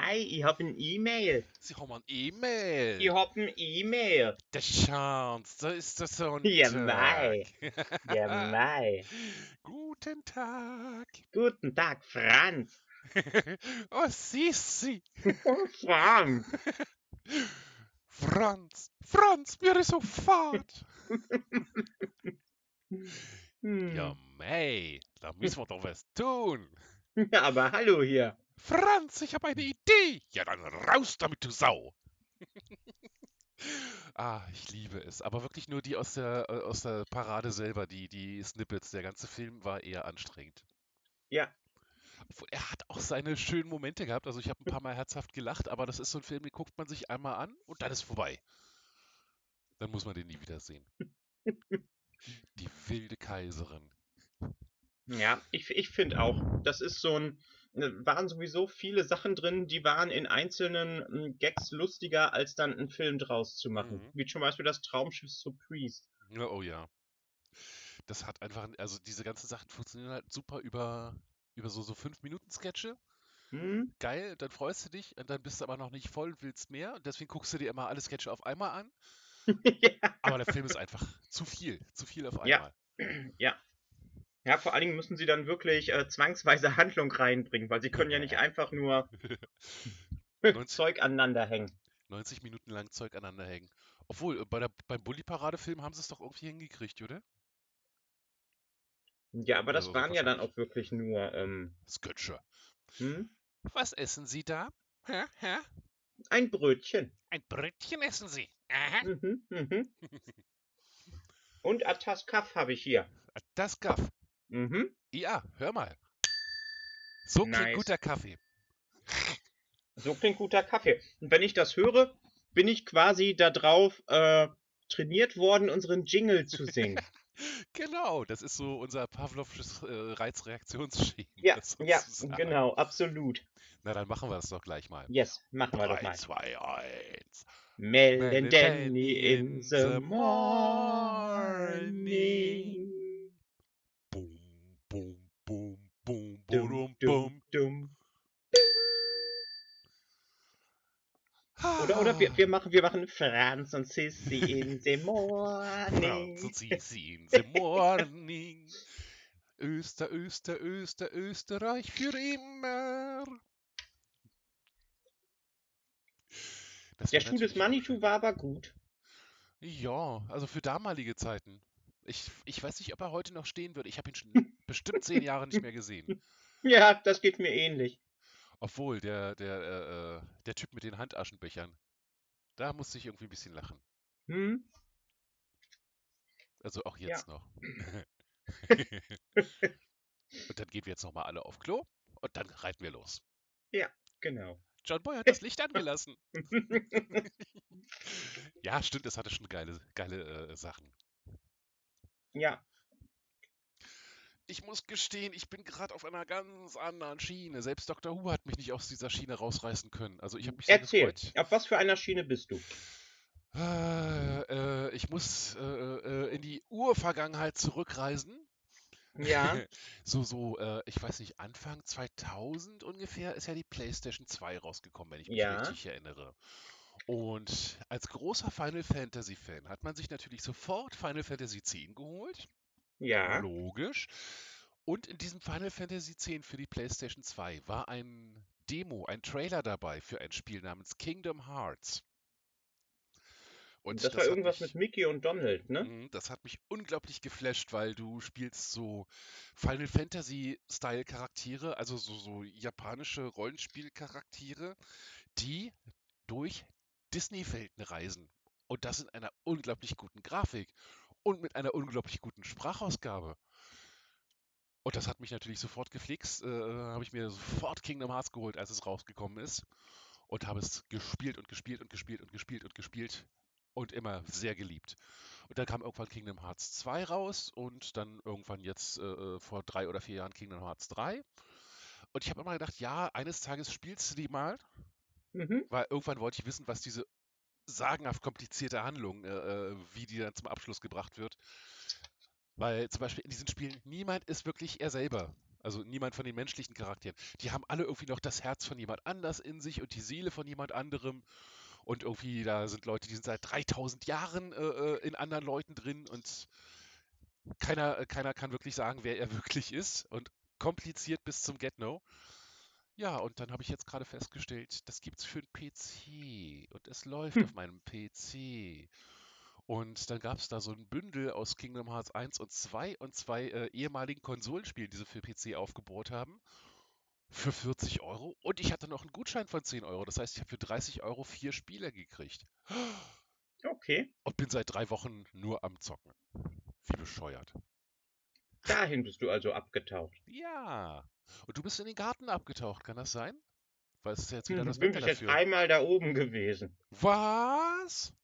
Mei, ich hab ein E-Mail. Sie haben ein E-Mail. Ich hab ein E-Mail. Der Chance, da ist der Sonntag. Ja, mei. Ja, mei. Guten Tag. Guten Tag, Franz. oh, Sissi. Franz. Franz, Franz, mir ist so fad. Ja, mei, da müssen wir doch was tun. Ja, aber hallo hier. Franz, ich habe eine Idee. Ja, dann raus damit, du Sau. ah, ich liebe es. Aber wirklich nur die aus der, äh, aus der Parade selber, die, die Snippets. Der ganze Film war eher anstrengend. Ja. Obwohl, Er hat auch seine schönen Momente gehabt. Also ich habe ein paar Mal herzhaft gelacht, aber das ist so ein Film, den guckt man sich einmal an und dann ist vorbei. Dann muss man den nie wieder sehen. Die wilde Kaiserin. Ja, ich, ich finde auch, das ist so ein, waren sowieso viele Sachen drin, die waren in einzelnen mm, Gags lustiger, als dann einen Film draus zu machen. Mhm. Wie zum Beispiel das Traumschiff. Ja, oh ja. Das hat einfach, also diese ganzen Sachen funktionieren halt super über, über so, so 5-Minuten-Sketche. Hm? Geil, dann freust du dich und dann bist du aber noch nicht voll und willst mehr. Und deswegen guckst du dir immer alle Sketche auf einmal an. ja. Aber der Film ist einfach zu viel, zu viel auf einmal. ja. Ja, vor allen Dingen müssen sie dann wirklich äh, zwangsweise Handlung reinbringen, weil sie können ja nicht einfach nur 90 Zeug aneinander hängen. 90 Minuten lang Zeug aneinander hängen. Obwohl, äh, bei der, beim Bully-Parade-Film haben sie es doch irgendwie hingekriegt, oder? Ja, aber das Also waren ja dann auch wirklich nur, ähm, Sketche. hm? Was essen Sie da? Hä? Hä? ein Brötchen. Ein Brötchen essen Sie. Aha. Mhm, mhm. Und Ataskaf habe ich hier. Gaff. Mhm. Ja, hör mal. So klingt Nice. guter Kaffee. So klingt guter Kaffee. Und wenn ich das höre, bin ich quasi darauf äh, trainiert worden, unseren Jingle zu singen. Genau, das ist so unser Pavlovsches äh, Reizreaktionsschema. ja, ja, genau, absolut. Na, dann machen wir das doch gleich mal. Yes, machen wir doch 3, mal. 2, 1. Melden Melden Danny Danny in the morning. Boom, boom, boom, boom, Dum, boom, dum, boom. dum. Oder, oder wir, wir, machen, wir machen Franz und Sissy in the morning. Franz und Sisi in the morning. Öster, Öster, Öster, Österreich für immer. Das Der Schuh des Manitou schön. war aber gut. Ja, also für damalige Zeiten. Ich, ich weiß nicht, ob er heute noch stehen würde. Ich habe ihn schon bestimmt zehn Jahre nicht mehr gesehen. Ja, das geht mir ähnlich. Obwohl, der, der, äh, äh, der Typ mit den Handaschenbechern, da musste ich irgendwie ein bisschen lachen. Hm? Also auch Ja. jetzt noch. und dann gehen wir jetzt nochmal alle auf Klo und dann reiten wir los. Genau. John Boy hat das Licht angelassen. Ja, stimmt, es hatte schon geile, geile äh, Sachen. ja, Ich muss gestehen, ich bin gerade auf einer ganz anderen Schiene. Selbst Dr. Who hat mich nicht aus dieser Schiene rausreißen können. Also ich habe mich erzähl. Auf was für einer Schiene bist du? Äh, äh, ich muss äh, äh, in die Urvergangenheit zurückreisen. Ja, So, so, äh, ich weiß nicht, Anfang 2000 ungefähr ist ja die PlayStation 2 rausgekommen, wenn ich mich Ja. richtig erinnere. Und als großer Final Fantasy Fan hat man sich natürlich sofort Final Fantasy X geholt. Ja, Logisch. Und in diesem Final Fantasy X für die PlayStation 2 war ein Demo, ein Trailer dabei für ein Spiel namens Kingdom Hearts. Und das war hat irgendwas mich- mit Mickey und Donald, ne? Mhm, Das hat mich unglaublich geflasht, weil du spielst so Final Fantasy-Style Charaktere, also so, so japanische Rollenspiel-Charaktere, die durch Disney-Welten reisen. Und das in einer unglaublich guten Grafik und mit einer unglaublich guten Sprachausgabe. Und das hat mich natürlich sofort geflixt. Äh, habe ich mir sofort Kingdom Hearts geholt, als es rausgekommen ist. Und habe es gespielt und gespielt und gespielt und gespielt und gespielt und immer sehr geliebt. Und dann kam irgendwann Kingdom Hearts 2 raus und dann irgendwann jetzt äh, vor drei oder vier Jahren Kingdom Hearts 3. Und ich habe immer gedacht, ja, eines Tages spielst du die mal, Mhm. weil irgendwann wollte ich wissen, was diese sagenhaft komplizierte Handlung, äh, äh, wie die dann zum Abschluss gebracht wird. Weil zum Beispiel in diesen Spielen niemand ist wirklich er selber. Also niemand von den menschlichen Charakteren. Die haben alle irgendwie noch das Herz von jemand anders in sich und die Seele von jemand anderem. Und irgendwie, da sind Leute, die sind seit 3000 Jahren äh, äh, in anderen Leuten drin und keiner, keiner kann wirklich sagen, wer er wirklich ist. Und kompliziert bis zum Get-No. Ja, und dann habe ich jetzt gerade festgestellt, das gibt es für den PC und es läuft Hm. auf meinem PC. Und dann gab es da so ein Bündel aus Kingdom Hearts 1 und 2 und zwei äh, ehemaligen Konsolenspielen, die sie für PC aufgebaut haben, für 40 Euro. Und ich hatte noch einen Gutschein von 10 Euro. Das heißt, ich habe für 30 Euro vier Spiele gekriegt. Okay, Und bin seit drei Wochen nur am Zocken. Wie bescheuert. Dahin bist du also abgetaucht. Ja. Und du bist in den Garten abgetaucht, kann das sein? Weil es ist ja jetzt wieder Hm, das bin Wetter bis jetzt dafür. einmal da oben gewesen. Was?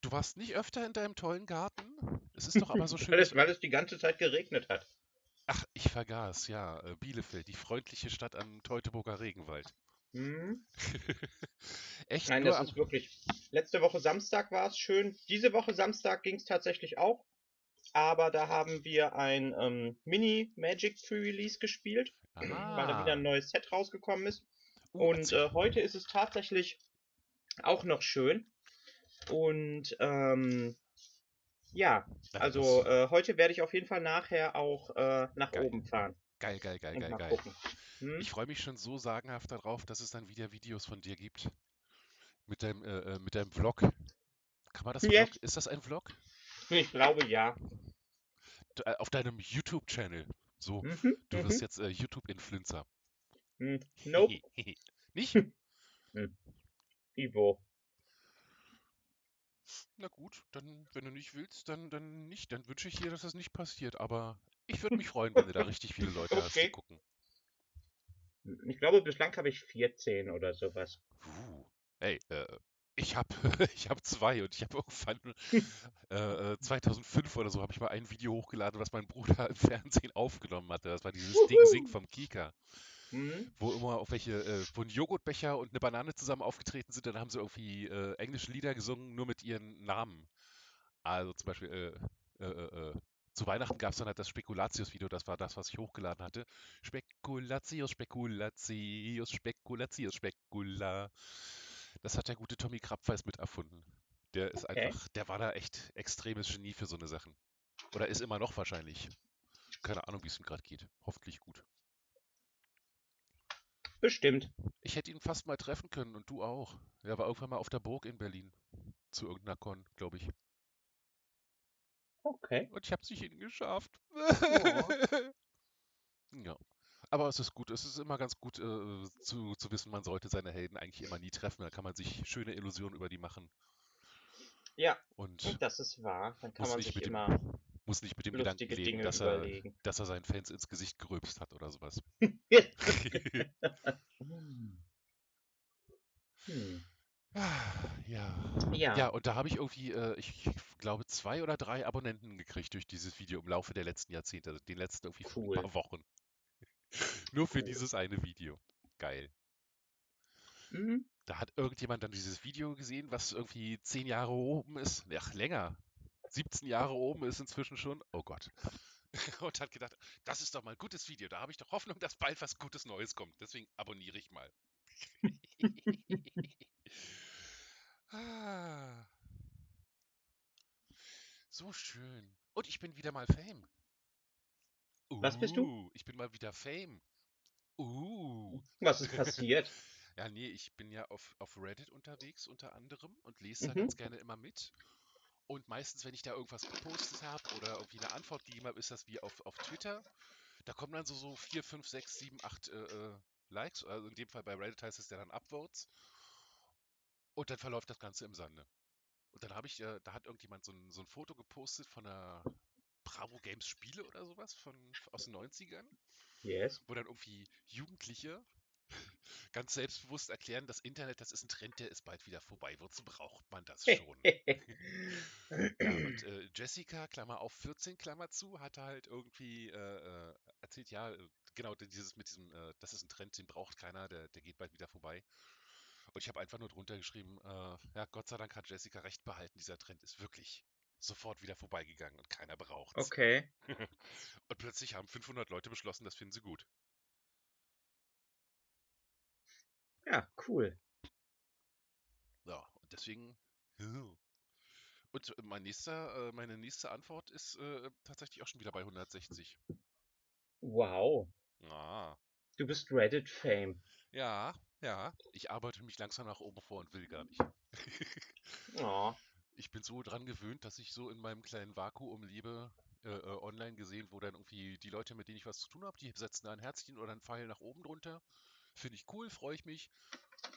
Du warst nicht öfter in deinem tollen Garten? Es ist doch aber so schön. Weil es, weil es die ganze Zeit geregnet hat. Ach, ich vergaß, ja. äh, Bielefeld, die freundliche Stadt am Teutoburger Regenwald. Hm? Echt Nein, nur das am. ist wirklich. Letzte Woche Samstag war es schön. Diese Woche Samstag ging es tatsächlich auch. Aber da haben wir ein ähm, Mini-Magic Pre-Release gespielt, weil da wieder ein neues Set rausgekommen ist. Uh, Und äh, heute ist es tatsächlich auch noch schön. Und ähm, ja, Ja, also äh, heute werde ich auf jeden Fall nachher auch äh, nach Geil. oben fahren Geil, geil, geil, geil, geil. Hm? Ich freue mich schon so sagenhaft darauf, dass es dann wieder Videos von dir gibt. Mit deinem, äh, äh, mit deinem Vlog. Kann man das Yes. Vlog? Ist das ein Vlog? Ich glaube ja. Äh, Auf deinem YouTube-Channel. So, Mhm, du mhm. wirst jetzt äh, YouTube-Influencer. Hm, Nope, Nicht? Ivo. Na gut, dann, wenn du nicht willst, dann, dann nicht. Dann wünsche ich dir, dass das nicht passiert. Aber ich würde mich freuen, wenn du da richtig viele Leute hast, die Okay. gucken. Ich glaube, bislang habe ich 14 oder sowas. Uh, ey, äh, ich habe ich hab zwei und ich habe irgendwann äh, äh, 2005 oder so habe ich mal ein Video hochgeladen, was mein Bruder im Fernsehen aufgenommen hatte. Das war dieses Ding Sing vom Kika, Hm? wo immer auf welche, äh, wo ein Joghurtbecher und eine Banane zusammen aufgetreten sind. Dann haben sie irgendwie äh, englische Lieder gesungen, nur mit ihren Namen. Also zum Beispiel äh, äh, äh, äh, zu Weihnachten gab es dann halt das Spekulatius-Video, das war das, was ich hochgeladen hatte. Spekulatius, Spekulatius, Spekulatius, Spekula. Das hat der gute Tommy Krabweis mit erfunden. Der ist Okay. einfach, der war da echt extremes Genie für so eine Sachen. Oder ist immer noch wahrscheinlich. Keine Ahnung, wie es ihm gerade geht. Hoffentlich gut. Bestimmt. Ich hätte ihn fast mal treffen können und du auch. Er war irgendwann mal auf der Burg in Berlin. Zu irgendeiner Con, glaube ich. Okay. Und ich habe es nicht hingeschafft. Oh. Ja. Aber es ist gut. Es ist immer ganz gut äh, zu, zu wissen, man sollte seine Helden eigentlich immer nie treffen. Da kann man sich schöne Illusionen über die machen. Ja, Und das ist wahr. Dann kann man sich dem, immer muss nicht mit dem Gedanken leben, Dinge dass er, überlegen. dass er seinen Fans ins Gesicht gerülpst hat oder sowas. Hm. Ja. Ja. Ja, und da habe ich irgendwie, äh, ich glaube, zwei oder drei Abonnenten gekriegt durch dieses Video im Laufe der letzten Jahrzehnte, also den letzten irgendwie Cool. paar Wochen. Nur für dieses eine Video. Geil. Mhm. Da hat irgendjemand dann dieses Video gesehen, was irgendwie zehn Jahre oben ist. Ach, länger. 17 Jahre oben ist inzwischen schon. Oh Gott. Und hat gedacht, das ist doch mal ein gutes Video. Da habe ich doch Hoffnung, dass bald was Gutes Neues kommt. Deswegen abonniere ich mal. ah. So schön. Und ich bin wieder mal Fame. Was bist du? Uh, Ich bin mal wieder Fame. Uh. Was ist passiert? Ja, nee, ich bin ja auf, auf Reddit unterwegs unter anderem und lese da Mhm. ganz gerne immer mit. Und meistens, wenn ich da irgendwas gepostet habe oder irgendwie eine Antwort gegeben habe, ist das wie auf, auf Twitter. Da kommen dann so, so 4, 5, 6, 7, 8 äh, äh, Likes. Also in dem Fall bei Reddit heißt es ja dann Upvotes. Und dann verläuft das Ganze im Sande. Und dann habe ich, äh, da hat irgendjemand so ein, so ein Foto gepostet von einer Bravo Games Spiele oder sowas von, aus den 90ern Yes. wo dann irgendwie Jugendliche ganz selbstbewusst erklären, das Internet, das ist ein Trend, der ist bald wieder vorbei. Wozu braucht man das schon? Ja, und äh, Jessica, Klammer auf 14, Klammer zu, hatte halt irgendwie äh, äh, erzählt, ja, äh, genau, dieses mit diesem, äh, das ist ein Trend, den braucht keiner, der, der geht bald wieder vorbei. Und ich habe einfach nur drunter geschrieben, äh, ja, Gott sei Dank hat Jessica recht behalten, dieser Trend ist wirklich sofort wieder vorbeigegangen und keiner braucht's. Okay. Und plötzlich haben 500 Leute beschlossen, das finden sie gut. Ja, cool. Ja, und deswegen. Und mein nächster, äh, meine nächste Antwort ist äh, tatsächlich auch schon wieder bei 160. Wow. Ah. Du bist Reddit-Fame. Ja, ja. Ich arbeite mich langsam nach oben vor und will gar nicht. Oh. Ich bin so dran gewöhnt, dass ich so in meinem kleinen Vakuum lebe, äh, äh, online gesehen, wo dann irgendwie die Leute, mit denen ich was zu tun habe, die setzen da ein Herzchen oder einen Pfeil nach oben drunter. Finde ich cool, freue ich mich.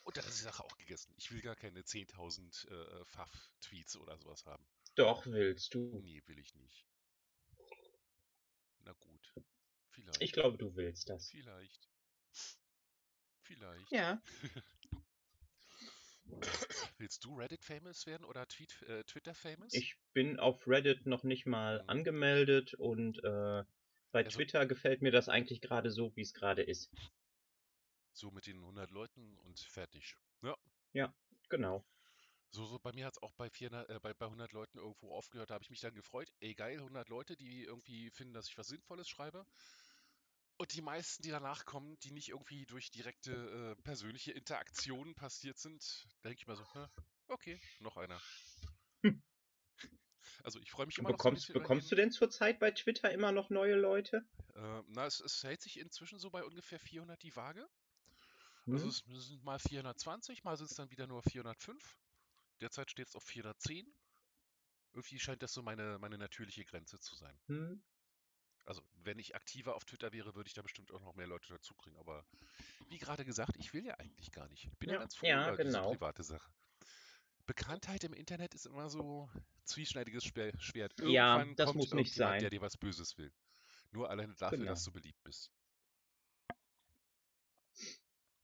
Und dann ist die Sache auch gegessen. Ich will gar keine 10.000 äh, Pfaff-Tweets oder sowas haben. Doch, willst du. Nee, will ich nicht. Na gut. Vielleicht. Ich glaube, du willst das. Vielleicht. Vielleicht. Ja. Willst du Reddit-famous werden oder Tweet, äh, Twitter-famous? Ich bin auf Reddit noch nicht mal Mhm. angemeldet und äh, bei Also- Twitter gefällt mir das eigentlich gerade so, wie es gerade ist. So mit den 100 Leuten und fertig. Ja. Genau. So, so bei mir hat es auch bei, 400, äh, bei, bei 100 Leuten irgendwo aufgehört. Da habe ich mich dann gefreut. Ey, geil, 100 Leute, die irgendwie finden, dass ich was Sinnvolles schreibe. Und die meisten, die danach kommen, die nicht irgendwie durch direkte äh, persönliche Interaktionen passiert sind, denke ich mir so, okay, noch einer. Hm. Also ich freue mich immer noch so Bekommst, bekommst du denn zurzeit bei Twitter immer noch neue Leute? Äh, na, es, es hält sich inzwischen so bei ungefähr 400 die Waage. Hm? Also es sind mal 420, mal sind es dann wieder nur 405. Derzeit steht es auf 410. Irgendwie scheint das so meine, meine natürliche Grenze zu sein. Hm? Also, wenn ich aktiver auf Twitter wäre, würde ich da bestimmt auch noch mehr Leute dazukriegen. Aber wie gerade gesagt, ich will ja eigentlich gar nicht. Ich bin ja, Ja, ganz froh ja, über diese genau. private Sache. Bekanntheit im Internet ist immer so zwieschneidiges Schwert. Ja, Irgendwann das kommt muss nicht sein. der dir was Böses will. Nur alleine dafür, Genau. dass du beliebt bist.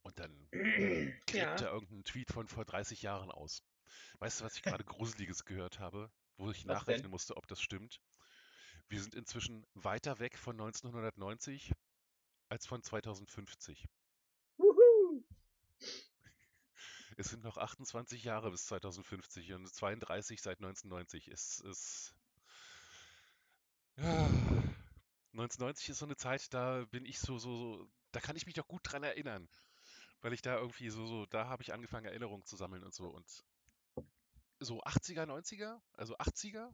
Und dann klebt Ja. er irgendeinen Tweet von vor 30 Jahren aus. Weißt du, was ich gerade Gruseliges gehört habe, wo ich Was nachrechnen denn? musste, ob das stimmt? Wir sind inzwischen weiter weg von 1990 als von 2050. Wuhu. Es sind noch 28 Jahre bis 2050 und 32 seit 1990. Es ist. Ja. 1990 ist so eine Zeit, da bin ich so, so, so, da kann ich mich doch gut dran erinnern. Weil ich da irgendwie so, so, da habe ich angefangen, Erinnerungen zu sammeln und so. Und so 80er, 90er, also 80er,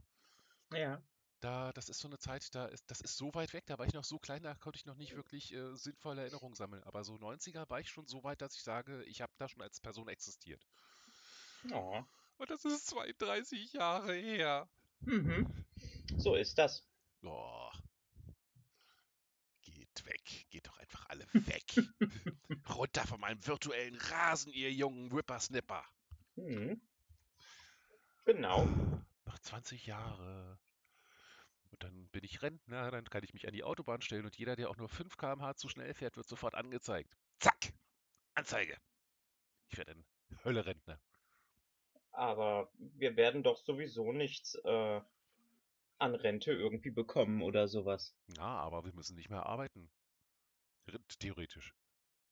Ja. Da, das ist so eine Zeit, da ist, das ist so weit weg, da war ich noch so klein, da konnte ich noch nicht wirklich äh, sinnvolle Erinnerungen sammeln. Aber so 90er war ich schon so weit, dass ich sage, ich habe da schon als Person existiert. Oh. Und das ist 32 Jahre her. Mhm. So ist das. Oh. Geht weg. Geht doch einfach alle weg. Runter von meinem virtuellen Rasen, ihr jungen Whippersnipper. Mhm. Genau. Noch 20 Jahre. Und dann bin ich Rentner, dann kann ich mich an die Autobahn stellen und jeder, der auch nur 5 km/h zu schnell fährt, wird sofort angezeigt. Zack! Anzeige. Ich werde ein Hölle-Rentner. Aber wir werden doch sowieso nichts äh, an Rente irgendwie bekommen oder sowas. Ja, aber wir müssen nicht mehr arbeiten. Theoretisch.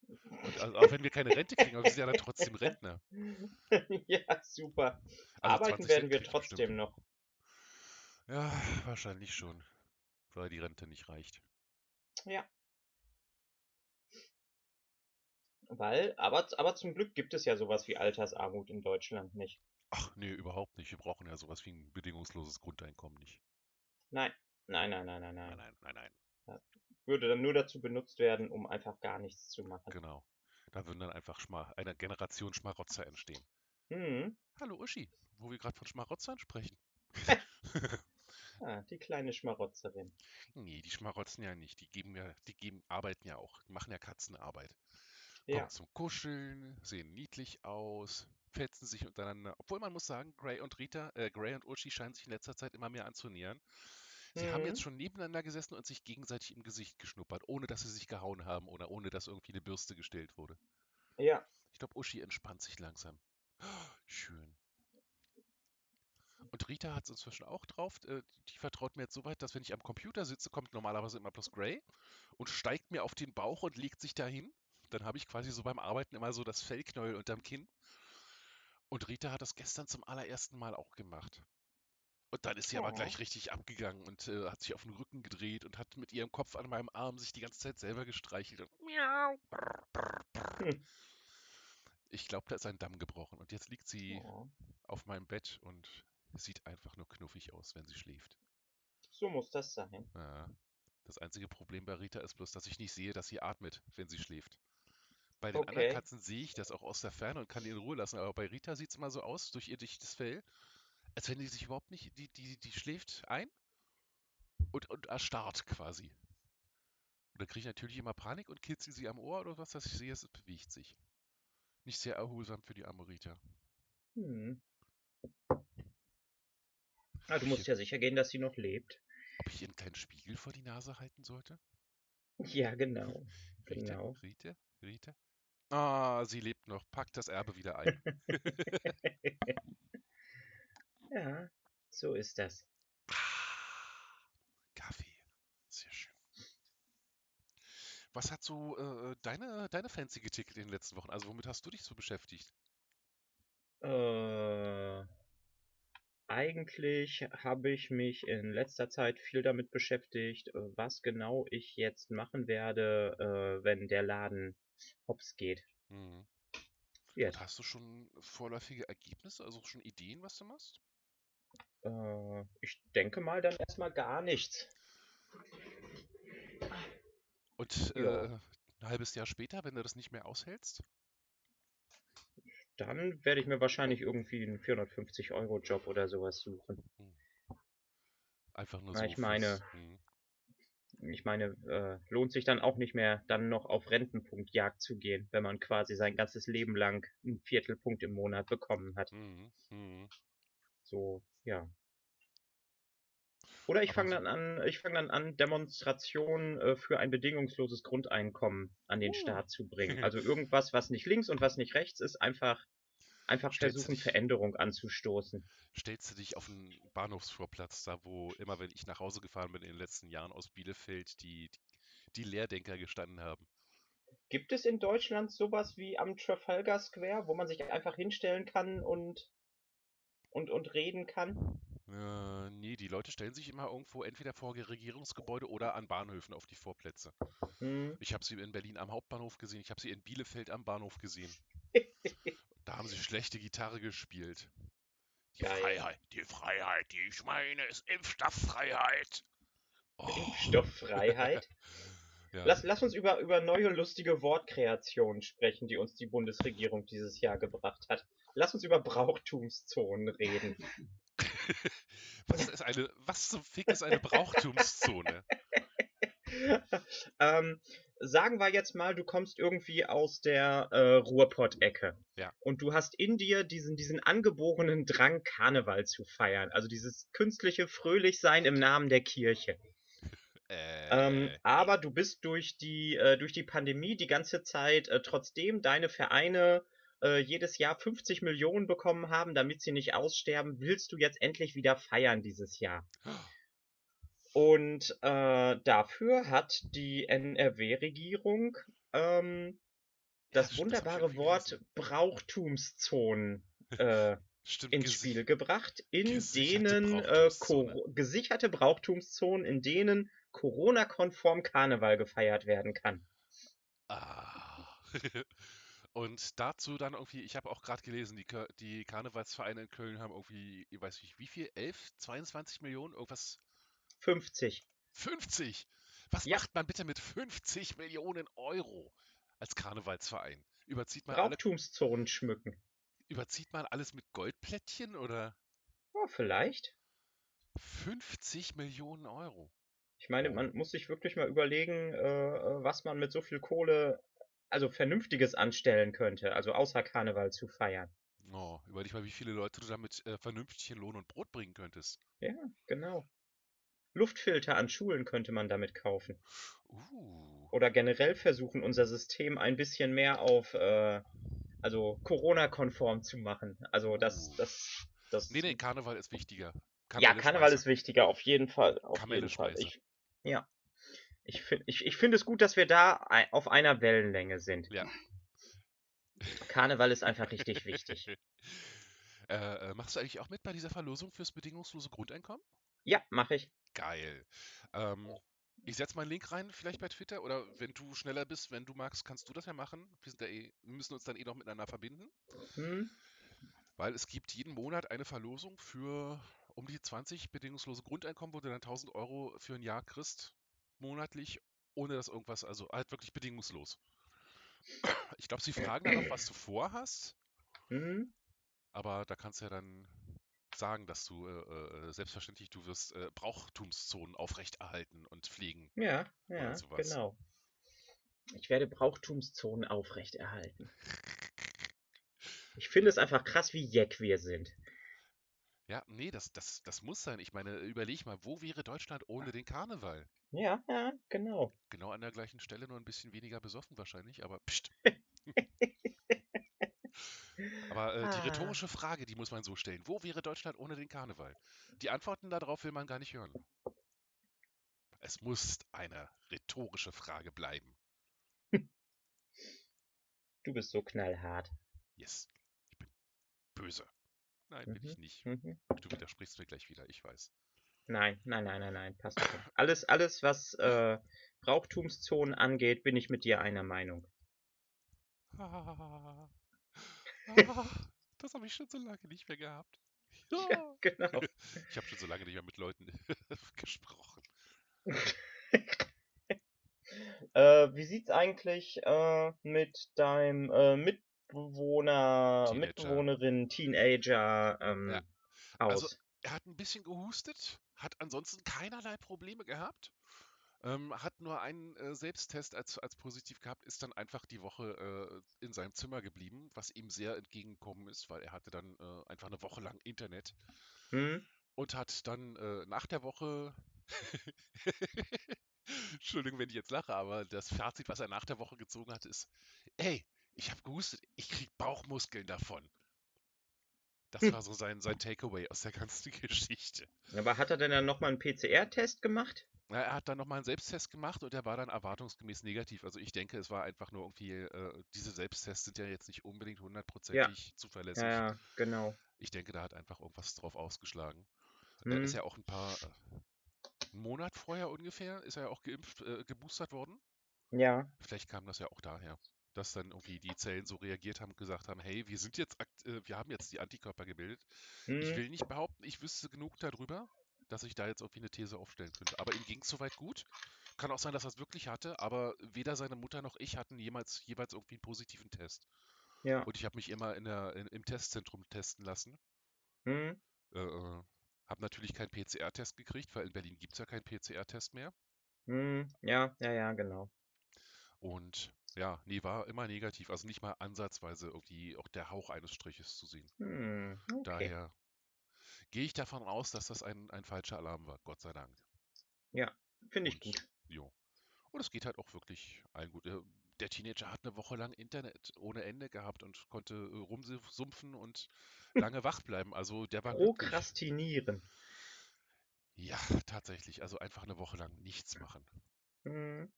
Und also, auch wenn wir keine Rente kriegen, aber wir sind ja dann trotzdem Rentner. ja, super. Also Arbeiten 20 werden wir trotzdem bestimmt. noch. Ja, wahrscheinlich schon. Weil die Rente nicht reicht. Ja. Weil, aber, aber zum Glück gibt es ja sowas wie Altersarmut in Deutschland nicht. Ach, nee, überhaupt nicht. Wir brauchen ja sowas wie ein bedingungsloses Grundeinkommen nicht. Nein, nein, nein, nein, nein, Nein, nein. nein, nein, nein. Würde dann nur dazu benutzt werden, um einfach gar nichts zu machen. Genau. Da würden dann einfach Schma eine Generation Schmarotzer entstehen. Hm. Hallo Uschi, wo wir gerade von Schmarotzern sprechen. Ah, die kleine Schmarotzerin. Nee, die schmarotzen ja nicht. Die geben ja, die geben, arbeiten ja auch, die machen ja Katzenarbeit. Ja. Kommen zum Kuscheln, sehen niedlich aus, fetzen sich untereinander. Obwohl man muss sagen, Gray und Rita, äh, Gray und Uschi scheinen sich in letzter Zeit immer mehr anzunähern. Sie haben Mhm. jetzt schon nebeneinander gesessen und sich gegenseitig im Gesicht geschnuppert, ohne dass sie sich gehauen haben oder ohne dass irgendwie eine Bürste gestellt wurde. Ja. Ich glaube, Uschi entspannt sich langsam. Schön. Und Rita hat es inzwischen auch drauf. Äh, Die vertraut mir jetzt so weit, dass wenn ich am Computer sitze, kommt normalerweise immer bloß Gray und steigt mir auf den Bauch und legt sich dahin. Dann habe ich quasi so beim Arbeiten immer so das Fellknäuel unterm Kinn. Und Rita hat das gestern zum allerersten Mal auch gemacht. Und dann ist sie aber Oh. gleich richtig abgegangen und äh, hat sich auf den Rücken gedreht und hat mit ihrem Kopf an meinem Arm sich die ganze Zeit selber gestreichelt und miau. brr, brr, brr. Hm. Ich glaube, da ist ein Damm gebrochen und jetzt liegt sie Oh. auf meinem Bett und sieht einfach nur knuffig aus, wenn sie schläft. So muss das sein. Ja. Das einzige Problem bei Rita ist bloß, dass ich nicht sehe, dass sie atmet, wenn sie schläft. Bei den anderen Okay. Katzen sehe ich das auch aus der Ferne und kann die in Ruhe lassen, aber bei Rita sieht es immer so aus, durch ihr dichtes Fell, als wenn die sich überhaupt nicht, die, die, die schläft ein und, und erstarrt quasi. Und dann kriege ich natürlich immer Panik und kitzel sie am Ohr oder was, dass ich sehe, es bewegt sich. Nicht sehr erholsam für die arme Rita. Hm. Ah, du Ich- musst ja sicher gehen, dass sie noch lebt. Ob ich ihr einen kleinen Spiegel vor die Nase halten sollte? Ja, genau. Rita, Genau. Rita, Rita. Ah, sie lebt noch. Packt das Erbe wieder ein. Ja, so ist das. Ah, Kaffee. Sehr schön. Was hat so äh, deine, deine Fancy getickelt in den letzten Wochen? Also womit hast du dich so beschäftigt? Äh, eigentlich habe ich mich in letzter Zeit viel damit beschäftigt, äh, was genau ich jetzt machen werde, äh, wenn der Laden hops geht. Mhm. Und hast du schon vorläufige Ergebnisse, also schon Ideen, was du machst? Äh, ich denke mal dann erstmal gar nichts. Und Ja. äh, ein halbes Jahr später, wenn du das nicht mehr aushältst? Dann werde ich mir wahrscheinlich irgendwie einen 450-Euro-Job oder sowas suchen. Einfach nur Na, so ich meine- mhm. Ich meine, äh, lohnt sich dann auch nicht mehr, dann noch auf Rentenpunktjagd zu gehen, wenn man quasi sein ganzes Leben lang einen Viertelpunkt im Monat bekommen hat. Mhm. Mhm. So, ja. Oder ich fange dann an, ich fange dann an, Demonstrationen äh, für ein bedingungsloses Grundeinkommen an den Uh. Start zu bringen. Also irgendwas, was nicht links und was nicht rechts ist, einfach, einfach Stellst du versuchen, dich- Veränderung anzustoßen. Stellst du dich auf einen Bahnhofsvorplatz, da wo immer, wenn ich nach Hause gefahren bin in den letzten Jahren aus Bielefeld, die, die Lehrdenker gestanden haben? Gibt es in Deutschland sowas wie am Trafalgar Square, wo man sich einfach hinstellen kann und, und, und reden kann? Äh, nee, die Leute stellen sich immer irgendwo entweder vor Regierungsgebäude oder an Bahnhöfen auf die Vorplätze. Hm. Ich habe sie in Berlin am Hauptbahnhof gesehen, ich habe sie in Bielefeld am Bahnhof gesehen. Da haben sie schlechte Gitarre gespielt. Die Geil. Freiheit, die Freiheit, die ich meine, ist Impfstofffreiheit. Oh, Impfstofffreiheit. ja. Lass, lass uns über, über neue lustige Wortkreationen sprechen, die uns die Bundesregierung dieses Jahr gebracht hat. Lass uns über Brauchtumszonen reden. Was ist eine, was zum Fick ist eine Brauchtumszone? ähm, sagen wir jetzt mal, du kommst irgendwie aus der äh, Ruhrpott-Ecke. Ja. Und du hast in dir diesen, diesen angeborenen Drang, Karneval zu feiern. Also dieses künstliche Fröhlichsein im Namen der Kirche. Äh, Ähm, aber du bist durch die, äh, durch die Pandemie die ganze Zeit, äh, trotzdem deine Vereine äh, jedes Jahr 50 Millionen bekommen haben, damit sie nicht aussterben, willst du jetzt endlich wieder feiern dieses Jahr. Und äh, dafür hat die NRW-Regierung ähm, Ja, das ich wunderbare Wort. Brauchtumszonen äh, Stimmt, ins Spiel gebracht, in denen äh, gesicherte Brauchtumszonen, in denen Corona-konform Karneval gefeiert werden kann. Ah. Und dazu dann irgendwie, ich habe auch gerade gelesen, die, die Karnevalsvereine in Köln haben irgendwie, ich weiß nicht, wie viel? 11, 22 Millionen, irgendwas 50. 50. Was Ja. macht man bitte mit 50 Millionen Euro als Karnevalsverein? Überzieht man, alle, Brauchtumszonen schmücken. überzieht man alles mit Goldplättchen oder Ja, vielleicht. 50 Millionen Euro? Ich meine, man muss sich wirklich mal überlegen, äh, äh, was man mit so viel Kohle, also Vernünftiges anstellen könnte, also außer Karneval zu feiern. Oh, überleg mal, wie viele Leute du damit äh, vernünftig in Lohn und Brot bringen könntest. Ja, genau. Luftfilter an Schulen könnte man damit kaufen. Uh. Oder generell versuchen, unser System ein bisschen mehr auf, äh, also Corona-konform zu machen. Also das, Uh. das, das. Nee, nee, Karneval ist wichtiger. ja, Kamelle Karneval Speise. ist wichtiger, auf jeden Fall. Auf Kamelle jeden Fall. Ich, ja. Ich finde ich, ich find es gut, dass wir da auf einer Wellenlänge sind. Ja. Karneval ist einfach richtig wichtig. Äh, äh, machst du eigentlich auch mit bei dieser Verlosung fürs bedingungslose Grundeinkommen? Ja, mache ich. Geil. Ähm, ich setze mal einen Link rein, vielleicht bei Twitter, oder wenn du schneller bist, wenn du magst, kannst du das ja machen. Wir, ja eh, wir müssen uns dann eh noch miteinander verbinden, Hm? weil es gibt jeden Monat eine Verlosung für um die 20 bedingungslose Grundeinkommen, wo du dann 1000 Euro für ein Jahr kriegst, monatlich, ohne dass irgendwas, also halt wirklich bedingungslos. Ich glaube, sie fragen dann noch, was du vorhast, Hm? aber da kannst du ja dann sagen, dass du äh, äh, selbstverständlich, du wirst äh, Brauchtumszonen aufrechterhalten und pflegen Ja, ja, sowas. genau. Ich werde Brauchtumszonen aufrechterhalten. Ich finde es einfach krass, wie jeck wir sind. Ja, nee, das, das, das muss sein. Ich meine, überleg mal, wo wäre Deutschland ohne den Karneval? Ja, ja, genau. Genau an der gleichen Stelle, nur ein bisschen weniger besoffen wahrscheinlich, aber pst. Aber äh, die Ah. rhetorische Frage, die muss man so stellen. Wo wäre Deutschland ohne den Karneval? Die Antworten darauf will man gar nicht hören. Es muss eine rhetorische Frage bleiben. Du bist so knallhart. Yes. Ich bin böse. Nein, bin ich Mhm. nicht. Mhm. Du widersprichst mir gleich wieder, ich weiß. Nein, nein, nein, nein, nein, passt schon. Alles, alles, was äh, Brauchtumszonen angeht, bin ich mit dir einer Meinung. Das habe ich schon so lange nicht mehr gehabt. Ja, Ja. genau. Ich habe schon so lange nicht mehr mit Leuten gesprochen. Äh, wie sieht's eigentlich äh, mit deinem äh, Mitbewohner, Teenager. Mitbewohnerin, Teenager ähm, Ja. aus? Also, er hat ein bisschen gehustet, hat ansonsten keinerlei Probleme gehabt, ähm, hat nur einen äh, Selbsttest als, als positiv gehabt, ist dann einfach die Woche äh, in seinem Zimmer geblieben, was ihm sehr entgegengekommen ist, weil er hatte dann äh, einfach eine Woche lang Internet hm? und hat dann äh, nach der Woche, Entschuldigung, wenn ich jetzt lache, aber das Fazit, was er nach der Woche gezogen hat, ist, ey, ich habe gehustet, ich krieg Bauchmuskeln davon. Das Hm. war so sein, sein Takeaway aus der ganzen Geschichte. Aber hat er denn dann nochmal einen PCR-Test gemacht? Na, er hat dann nochmal einen Selbsttest gemacht und der war dann erwartungsgemäß negativ. Also ich denke, es war einfach nur irgendwie, äh, diese Selbsttests sind ja jetzt nicht unbedingt hundertprozentig zuverlässig. Ja, ja, genau. Ich denke, da hat einfach irgendwas drauf ausgeschlagen. Er ist ja auch ein paar, äh, einen Monat vorher ungefähr, ist er ja auch geimpft, äh, geboostert worden. Ja. Vielleicht kam das ja auch daher, dass dann irgendwie die Zellen so reagiert haben und gesagt haben, hey, wir sind jetzt, äh, wir haben jetzt die Antikörper gebildet. Ich Hm? will nicht behaupten, ich wüsste genug darüber, dass ich da jetzt irgendwie eine These aufstellen könnte. Aber ihm ging es soweit gut. Kann auch sein, dass er es wirklich hatte, aber weder seine Mutter noch ich hatten jemals jeweils irgendwie einen positiven Test. Ja. Und ich habe mich immer in der, in, im Testzentrum testen lassen. Hm? Äh, äh, habe natürlich keinen PCR-Test gekriegt, weil in Berlin gibt es ja keinen PCR-Test mehr. Hm? Ja, ja, ja, genau. Und ja, nee, war immer negativ. Also nicht mal ansatzweise irgendwie auch der Hauch eines Striches zu sehen. Hm, okay. Daher gehe ich davon aus, dass das ein, ein falscher Alarm war, Gott sei Dank. Ja, finde ich Und gut. jo. Und es geht halt auch wirklich allen gut. Äh, Der Teenager hat eine Woche lang Internet ohne Ende gehabt und konnte äh, rumsumpfen und lange wach bleiben. Also der war. Prokrastinieren. Ja, tatsächlich. Also einfach eine Woche lang nichts machen. Hm?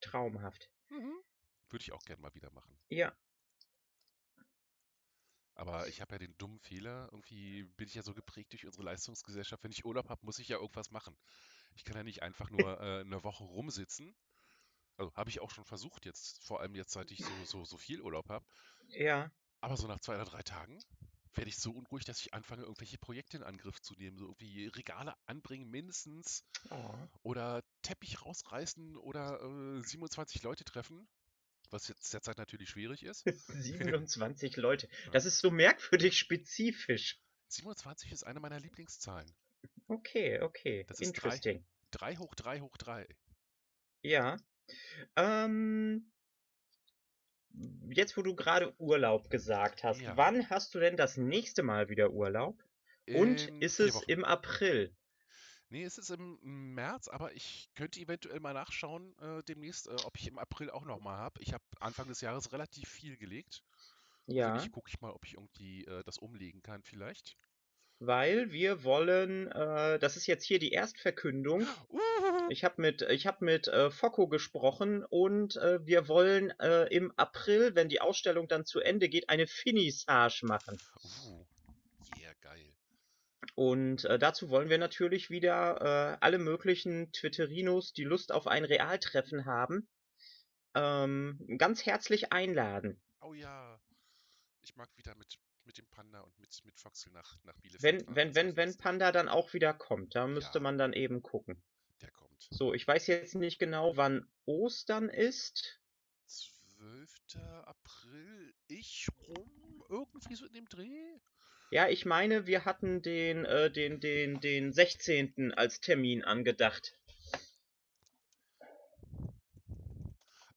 Traumhaft. Mhm. Würde ich auch gern mal wieder machen. Ja. Aber ich habe ja den dummen Fehler, irgendwie bin ich ja so geprägt durch unsere Leistungsgesellschaft. Wenn ich Urlaub habe, muss ich ja irgendwas machen. Ich kann ja nicht einfach nur äh, eine Woche rumsitzen. Also habe ich auch schon versucht jetzt, vor allem jetzt, seit ich so, so, so viel Urlaub habe. Ja. Aber so nach zwei oder drei Tagen werde ich so unruhig, dass ich anfange, irgendwelche Projekte in Angriff zu nehmen. So irgendwie Regale anbringen mindestens Oh. oder Teppich rausreißen oder äh, 27 Leute treffen. Was jetzt derzeit natürlich schwierig ist. 27 Leute. Das ist so merkwürdig spezifisch. 27 ist eine meiner Lieblingszahlen. Okay, okay. Das ist drei. Interesting. 3 hoch 3 hoch 3. Ja. Ähm, jetzt, wo du gerade Urlaub gesagt hast, Ja. wann hast du denn das nächste Mal wieder Urlaub? Und In ist es im April? Nee, es ist im März, aber ich könnte eventuell mal nachschauen äh, demnächst, äh, ob ich im April auch nochmal habe. Ich habe Anfang des Jahres relativ viel gelegt. Ja, nicht, gucke ich mal, ob ich irgendwie äh, das umlegen kann vielleicht. weil wir wollen, äh, das ist jetzt hier die Erstverkündung. Uh, Ich habe mit, ich hab mit äh, Focco gesprochen und äh, wir wollen äh, im April, wenn die Ausstellung dann zu Ende geht, eine Finissage machen. uh, Und äh, dazu wollen wir natürlich wieder äh, alle möglichen Twitterinos, die Lust auf ein Realtreffen haben, ähm, ganz herzlich einladen. Oh ja, ich mag wieder mit, mit dem Panda und mit, mit Foxel nach, nach Bielefeld. Wenn, fahren. wenn, wenn, wenn. Panda dann auch wieder kommt, da müsste Ja. man dann eben gucken. Der kommt. So, ich weiß jetzt nicht genau, wann Ostern ist. 12. April, ich rum, irgendwie so in dem Dreh. Ja, ich meine, wir hatten den, äh, den, den, den 16. als Termin angedacht.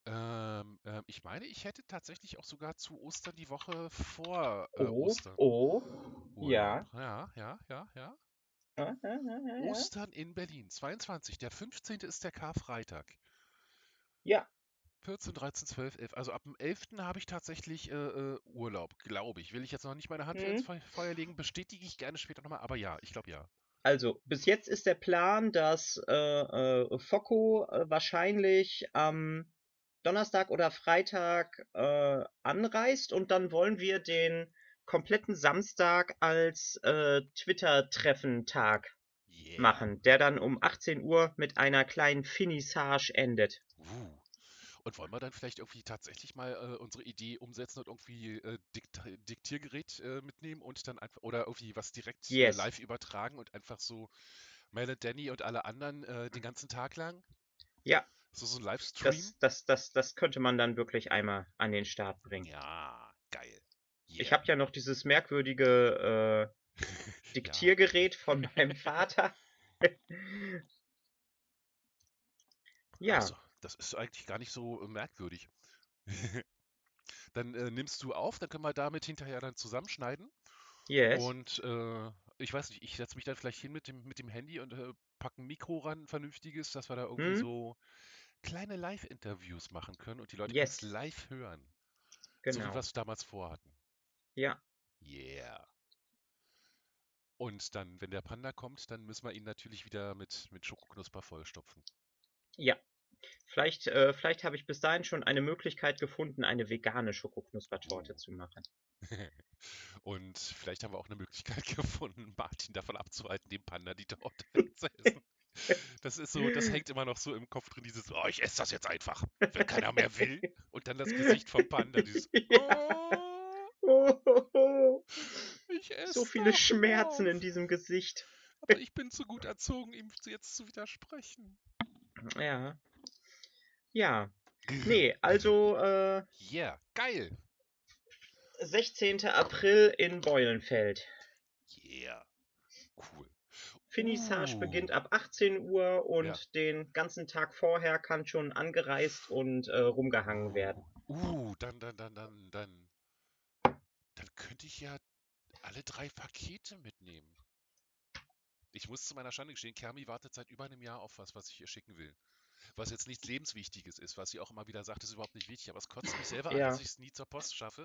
Ähm, ähm, ich meine, ich hätte tatsächlich auch sogar zu Ostern die Woche vor äh, Oh, Ostern. oh. Urlaub. ja. Ja, ja, ja, ja. Ja, ja, ja, ja, ja. Ostern in Berlin, 22. Der 15. ist der Karfreitag. Ja, 14, 13, 12, 11. Also ab dem 11. habe ich tatsächlich äh, äh, Urlaub, glaube ich. Will ich jetzt noch nicht meine Hand ins Mhm. Fe- Feuer legen, bestätige ich gerne später nochmal, aber ja, ich glaube ja. also bis jetzt ist der Plan, dass äh, äh, Focco äh, wahrscheinlich am Donnerstag oder Freitag äh, anreist und dann wollen wir den kompletten Samstag als äh, Twitter-Treffen-Tag Yeah. machen, der dann um 18 Uhr mit einer kleinen Finissage endet. Uh. Und wollen wir dann vielleicht irgendwie tatsächlich mal äh, unsere Idee umsetzen und irgendwie äh, Dikt Diktiergerät äh, mitnehmen und dann einfach oder irgendwie was direkt äh, Yes. live übertragen und einfach so Mel und Danny und alle anderen äh, den ganzen Tag lang? Ja, So so ein Livestream? das, das, das, das könnte man dann wirklich einmal an den Start bringen. Ja, geil. Ich Yeah. habe ja noch dieses merkwürdige äh, Diktiergerät von meinem Vater. ja, Also, das ist eigentlich gar nicht so äh, merkwürdig. Dann äh, nimmst du auf, dann können wir damit hinterher dann zusammenschneiden. yes. Und äh, ich weiß nicht, ich setze mich dann vielleicht hin mit dem, mit dem Handy und äh, packe ein Mikro ran, vernünftiges, dass wir da irgendwie Hm? so kleine Live-Interviews machen können und die Leute Yes. können es live hören. So wie wir Genau. es damals vorhatten. Ja, Yeah. Und dann, wenn der Panda kommt, dann müssen wir ihn natürlich wieder mit, mit Schokoknusper vollstopfen. ja. Vielleicht, äh, vielleicht habe ich bis dahin schon eine Möglichkeit gefunden, eine vegane Schokoknuspertorte Oh. zu machen. Und vielleicht haben wir auch eine Möglichkeit gefunden, Martin davon abzuhalten, dem Panda die Torte zu essen. Das ist so, das hängt immer noch so im Kopf drin, dieses, oh, ich esse das jetzt einfach, wenn keiner mehr will. Und dann das Gesicht vom Panda, dieses, oh, ich esse So viele Schmerzen in drauf. diesem Gesicht. Aber ich bin zu gut erzogen, ihm jetzt zu widersprechen. Ja. Ja. Nee, also äh, Yeah, geil. 16. April in Beulenfeld. Yeah, cool. Finissage beginnt Uh, ab 18 Uhr und ja. den ganzen Tag vorher kann schon angereist und äh, rumgehangen werden. Uh, dann, dann, dann, dann, dann, dann könnte ich ja alle drei Pakete mitnehmen. Ich muss zu meiner Schande gestehen, Kermi wartet seit über einem Jahr auf was, was ich ihr schicken will. Was jetzt nichts Lebenswichtiges ist, was sie auch immer wieder sagt, ist überhaupt nicht wichtig, aber es kotzt mich selber an, dass Ja. ich es nie zur Post schaffe.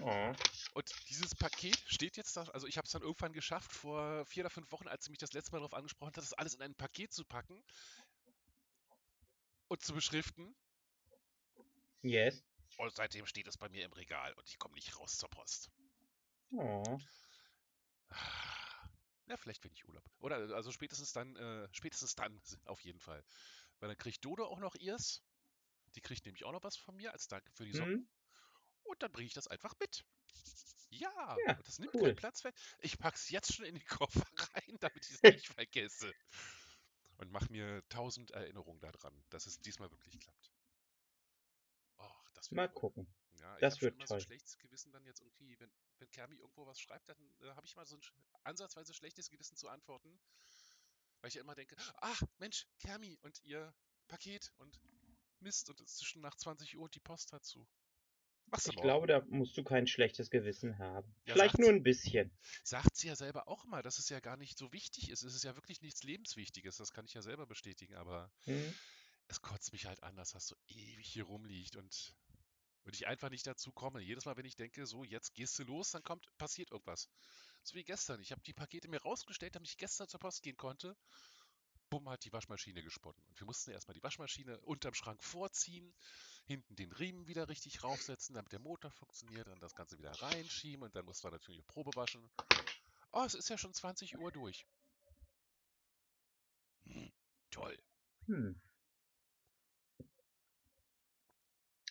Oh. Und dieses Paket steht jetzt da, also ich habe es dann irgendwann geschafft, vor vier oder fünf Wochen, als sie mich das letzte Mal darauf angesprochen hat, das alles in ein Paket zu packen und zu beschriften. Yes. Und seitdem steht es bei mir im Regal und ich komme nicht raus zur Post. Oh. Ja, vielleicht wenn ich Urlaub. Oder also spätestens dann, äh, spätestens dann auf jeden Fall. Weil dann kriegt Dodo auch noch ihrs. Die kriegt nämlich auch noch was von mir als Danke für die Socken. Hm? Und dann bringe ich das einfach mit. Ja, Ja, das nimmt cool. keinen Platz weg. Ich pack's jetzt schon in den Koffer rein, damit ich es nicht vergesse. Und mach mir tausend Erinnerungen daran, dass es diesmal wirklich klappt. Och, das Mal wird toll. gucken. Ja, ich Das schon wird immer so ein toll. schlechtes Gewissen dann jetzt irgendwie, wenn, wenn Kermi irgendwo was schreibt, dann äh, habe ich mal so ein ansatzweise schlechtes Gewissen zu antworten. Weil ich ja immer denke, ach Mensch, Kermi und ihr Paket und Mist und es ist schon nach 20 Uhr und die Post dazu. Machst du Ich glaube, da musst du kein schlechtes Gewissen haben. Ja, Vielleicht nur ein bisschen. Sagt sie ja selber auch immer, dass es ja gar nicht so wichtig ist. Es ist ja wirklich nichts Lebenswichtiges. Das kann ich ja selber bestätigen, aber Hm? es kotzt mich halt an, dass das so ewig hier rumliegt und, und ich einfach nicht dazu komme. Jedes Mal, wenn ich denke, so, jetzt gehst du los, dann kommt, passiert irgendwas. So wie gestern. Ich habe die Pakete mir rausgestellt, damit ich gestern zur Post gehen konnte. Bumm, hat die Waschmaschine gesponnen. Und wir mussten erstmal die Waschmaschine unterm Schrank vorziehen, hinten den Riemen wieder richtig raufsetzen, damit der Motor funktioniert, dann das Ganze wieder reinschieben und dann mussten wir natürlich Probe waschen. Oh, es ist ja schon 20 Uhr durch. Hm, toll. Hm.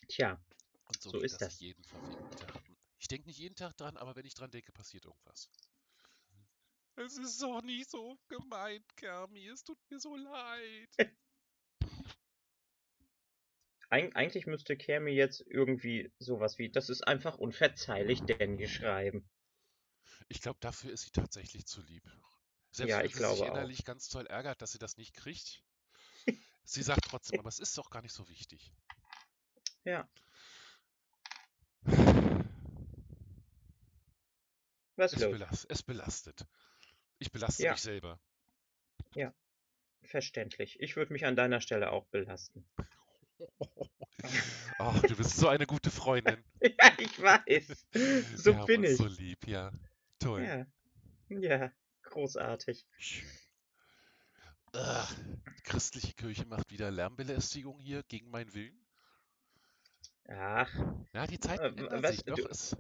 Tja, Und so, So ist das. jeden verfickten Tag. Ich denke nicht jeden Tag dran, aber wenn ich dran denke, passiert irgendwas. Es ist doch nicht so gemeint, Kermi. Es tut mir so leid. eig eigentlich müsste Kermi jetzt irgendwie sowas wie, das ist einfach unverzeihlich, Danny schreiben. Ich glaube, dafür ist sie tatsächlich zu lieb. Selbst Ja, wenn ich sie sich auch. innerlich ganz toll ärgert, dass sie das nicht kriegt. sie sagt trotzdem, aber es ist doch gar nicht so wichtig. Ja, was Es, los? belas es belastet. Ich belaste Ja. mich selber. Verständlich. Ich würde mich an deiner Stelle auch belasten. Ach, du bist so eine gute Freundin. Ja, ich weiß. So Wir bin ich. so lieb, ja. Toll. Ja. Ja, großartig. Die christliche Kirche macht wieder Lärmbelästigung hier gegen meinen Willen. Ach, Ja, die Zeiten Äh, ändern was- sich doch. du- Es,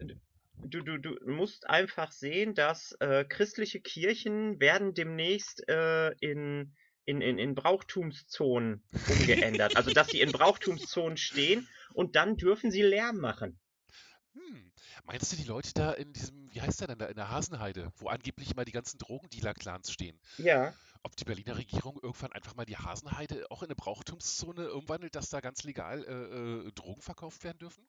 du, du, du musst einfach sehen, dass äh, christliche Kirchen werden demnächst äh, in, in, in, in Brauchtumszonen umgeändert. also, dass sie in Brauchtumszonen stehen und dann dürfen sie Lärm machen. hm, meinst du, die Leute da in diesem, wie heißt der denn da, in der Hasenheide, wo angeblich immer die ganzen Drogendealer-Clans stehen, Ja, ob die Berliner Regierung irgendwann einfach mal die Hasenheide auch in eine Brauchtumszone umwandelt, dass da ganz legal äh, äh, Drogen verkauft werden dürfen?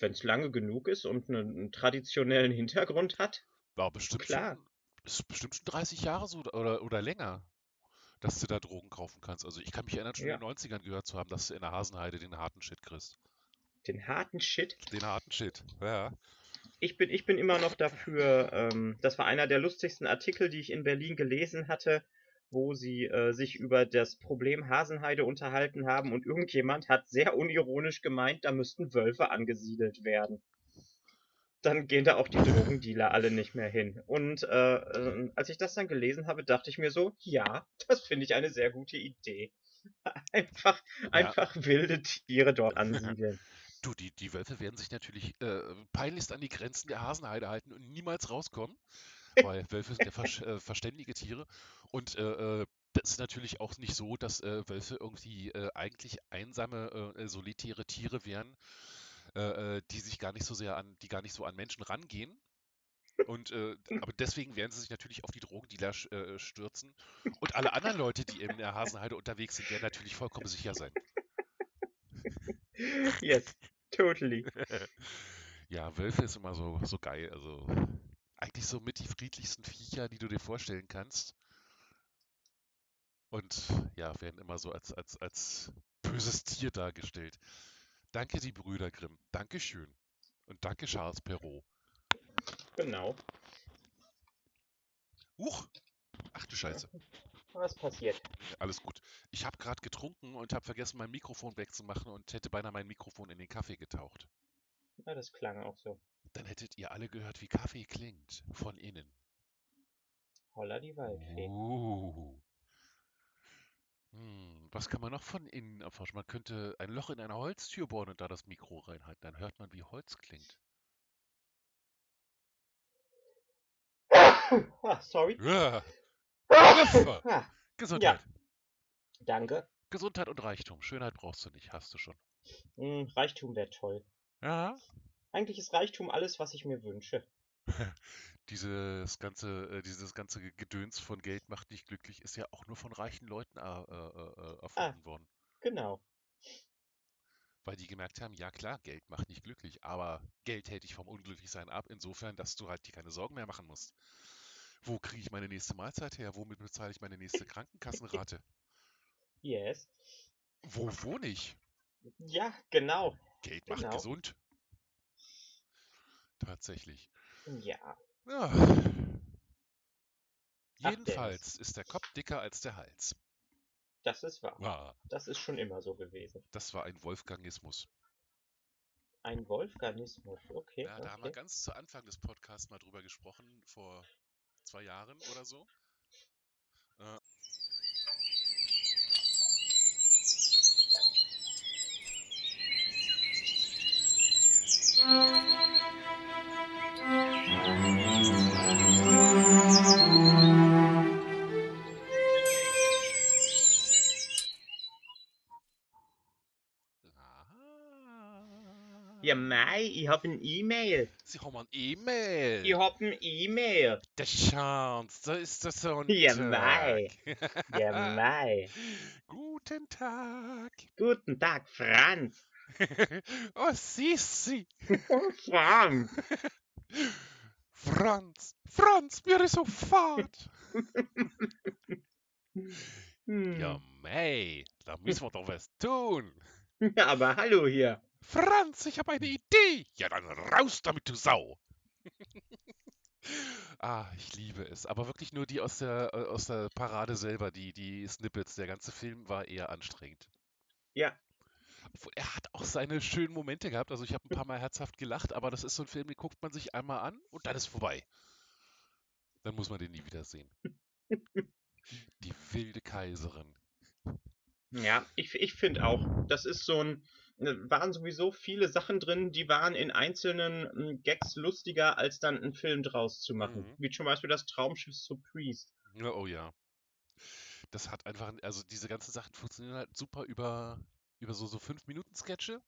Wenn es lange genug ist und einen, einen traditionellen Hintergrund hat. War bestimmt Klar. schon, ist bestimmt schon 30 Jahre so oder, oder länger, dass du da Drogen kaufen kannst. Also ich kann mich erinnern, schon Ja. in den 90ern gehört zu haben, dass du in der Hasenheide den harten Shit kriegst. Den harten Shit. Den harten Shit, ja. Ich bin, ich bin immer noch dafür, ähm, das war einer der lustigsten Artikel, die ich in Berlin gelesen hatte, wo sie äh, sich über das Problem Hasenheide unterhalten haben und irgendjemand hat sehr unironisch gemeint, da müssten Wölfe angesiedelt werden. Dann gehen da auch die Drogendealer alle nicht mehr hin. Und äh, äh, als ich das dann gelesen habe, dachte ich mir so, ja, das finde ich eine sehr gute Idee. Einfach, einfach wilde Tiere dort ansiedeln. Du, die, die Wölfe werden sich natürlich äh, peinlichst an die Grenzen der Hasenheide halten und niemals rauskommen, weil Wölfe sind ja versch- äh, verständige Tiere. Und äh, äh, das ist natürlich auch nicht so, dass äh, Wölfe irgendwie äh, eigentlich einsame, äh, solitäre Tiere wären, die sich gar nicht so sehr an, die gar nicht so an Menschen rangehen. Und äh, aber deswegen werden sie sich natürlich auf die Drogendealer stürzen. Und alle anderen Leute, die in der Hasenheide unterwegs sind, werden natürlich vollkommen sicher sein. Yes, totally. Ja, Wölfe ist immer so, so geil. Also eigentlich so mit die friedlichsten Viecher, die du dir vorstellen kannst. Und ja, werden immer so als, als, als böses Tier dargestellt. Danke, die Brüder Grimm. Dankeschön. Und danke, Charles Perrault. Genau. Huch! Ach du Scheiße. Was passiert? Alles gut. Ich habe gerade getrunken und habe vergessen, mein Mikrofon wegzumachen und hätte beinahe mein Mikrofon in den Kaffee getaucht. Ja, das klang auch so. Dann hättet ihr alle gehört, wie Kaffee klingt. Von innen. Holla die Waldfee. Uh. Hm, was kann man noch von innen erforschen? Man könnte ein Loch in eine Holztür bohren und da das Mikro reinhalten. Dann hört man, wie Holz klingt. ah, sorry. Ja. Ah, Gesundheit. danke. Gesundheit und Reichtum. Schönheit brauchst du nicht, hast du schon. Hm, Reichtum wäre toll. Ja. Eigentlich ist Reichtum alles, was ich mir wünsche. Dieses ganze, äh, dieses ganze Gedöns von Geld macht nicht glücklich ist ja auch nur von reichen Leuten äh, äh, äh, erfunden worden. Genau. Weil die gemerkt haben, ja klar, Geld macht nicht glücklich, aber Geld hält dich vom Unglücklichsein ab, insofern, dass du halt dir keine Sorgen mehr machen musst. Wo kriege ich meine nächste Mahlzeit her? Womit bezahle ich meine nächste Krankenkassenrate? Yes. Wo wohne ich? Ja, genau. Geld macht Genau. gesund. Tatsächlich. Ja. Ja. Ach, Jedenfalls ist der Kopf dicker als der Hals. Das ist wahr. Ah, Das ist schon immer so gewesen. das war ein Wolfgangismus. Ein Wolfganismus. Okay. Ja, da haben wir okay. ganz zu Anfang des Podcasts mal drüber gesprochen, vor zwei Jahren oder so. Äh, Ja, Mai, ich hab ein E-Mail. Sie haben ein E-Mail. Ich hab ein E-Mail. Der Chance, da ist das so ein. Ja, Tag. Ja, mei. Guten Tag. Guten Tag, Franz. oh, Sissi. Franz. Franz, Franz, mir ist so fad. Hm. Ja, mei, da müssen wir doch was tun. Ja, aber hallo hier. Franz, ich habe eine Idee. Ja, dann raus damit, du Sau. ah, ich liebe es. Aber wirklich nur die aus der, äh, aus der Parade selber, die, die Snippets. Der ganze Film war eher anstrengend. Ja. Obwohl, Er hat auch seine schönen Momente gehabt. Also ich habe ein paar Mal herzhaft gelacht, aber das ist so ein Film, den guckt man sich einmal an und dann ist vorbei. Dann muss man den nie wieder sehen. Die wilde Kaiserin. Ja, ich, ich finde auch, das ist so ein, ne, waren sowieso viele Sachen drin, die waren in einzelnen mm, Gags lustiger, als dann einen Film draus zu machen. Mhm. Wie zum Beispiel das Traumschiff. Ja, oh ja. Das hat einfach, also diese ganzen Sachen funktionieren halt super über, über so, so 5-Minuten-Sketche.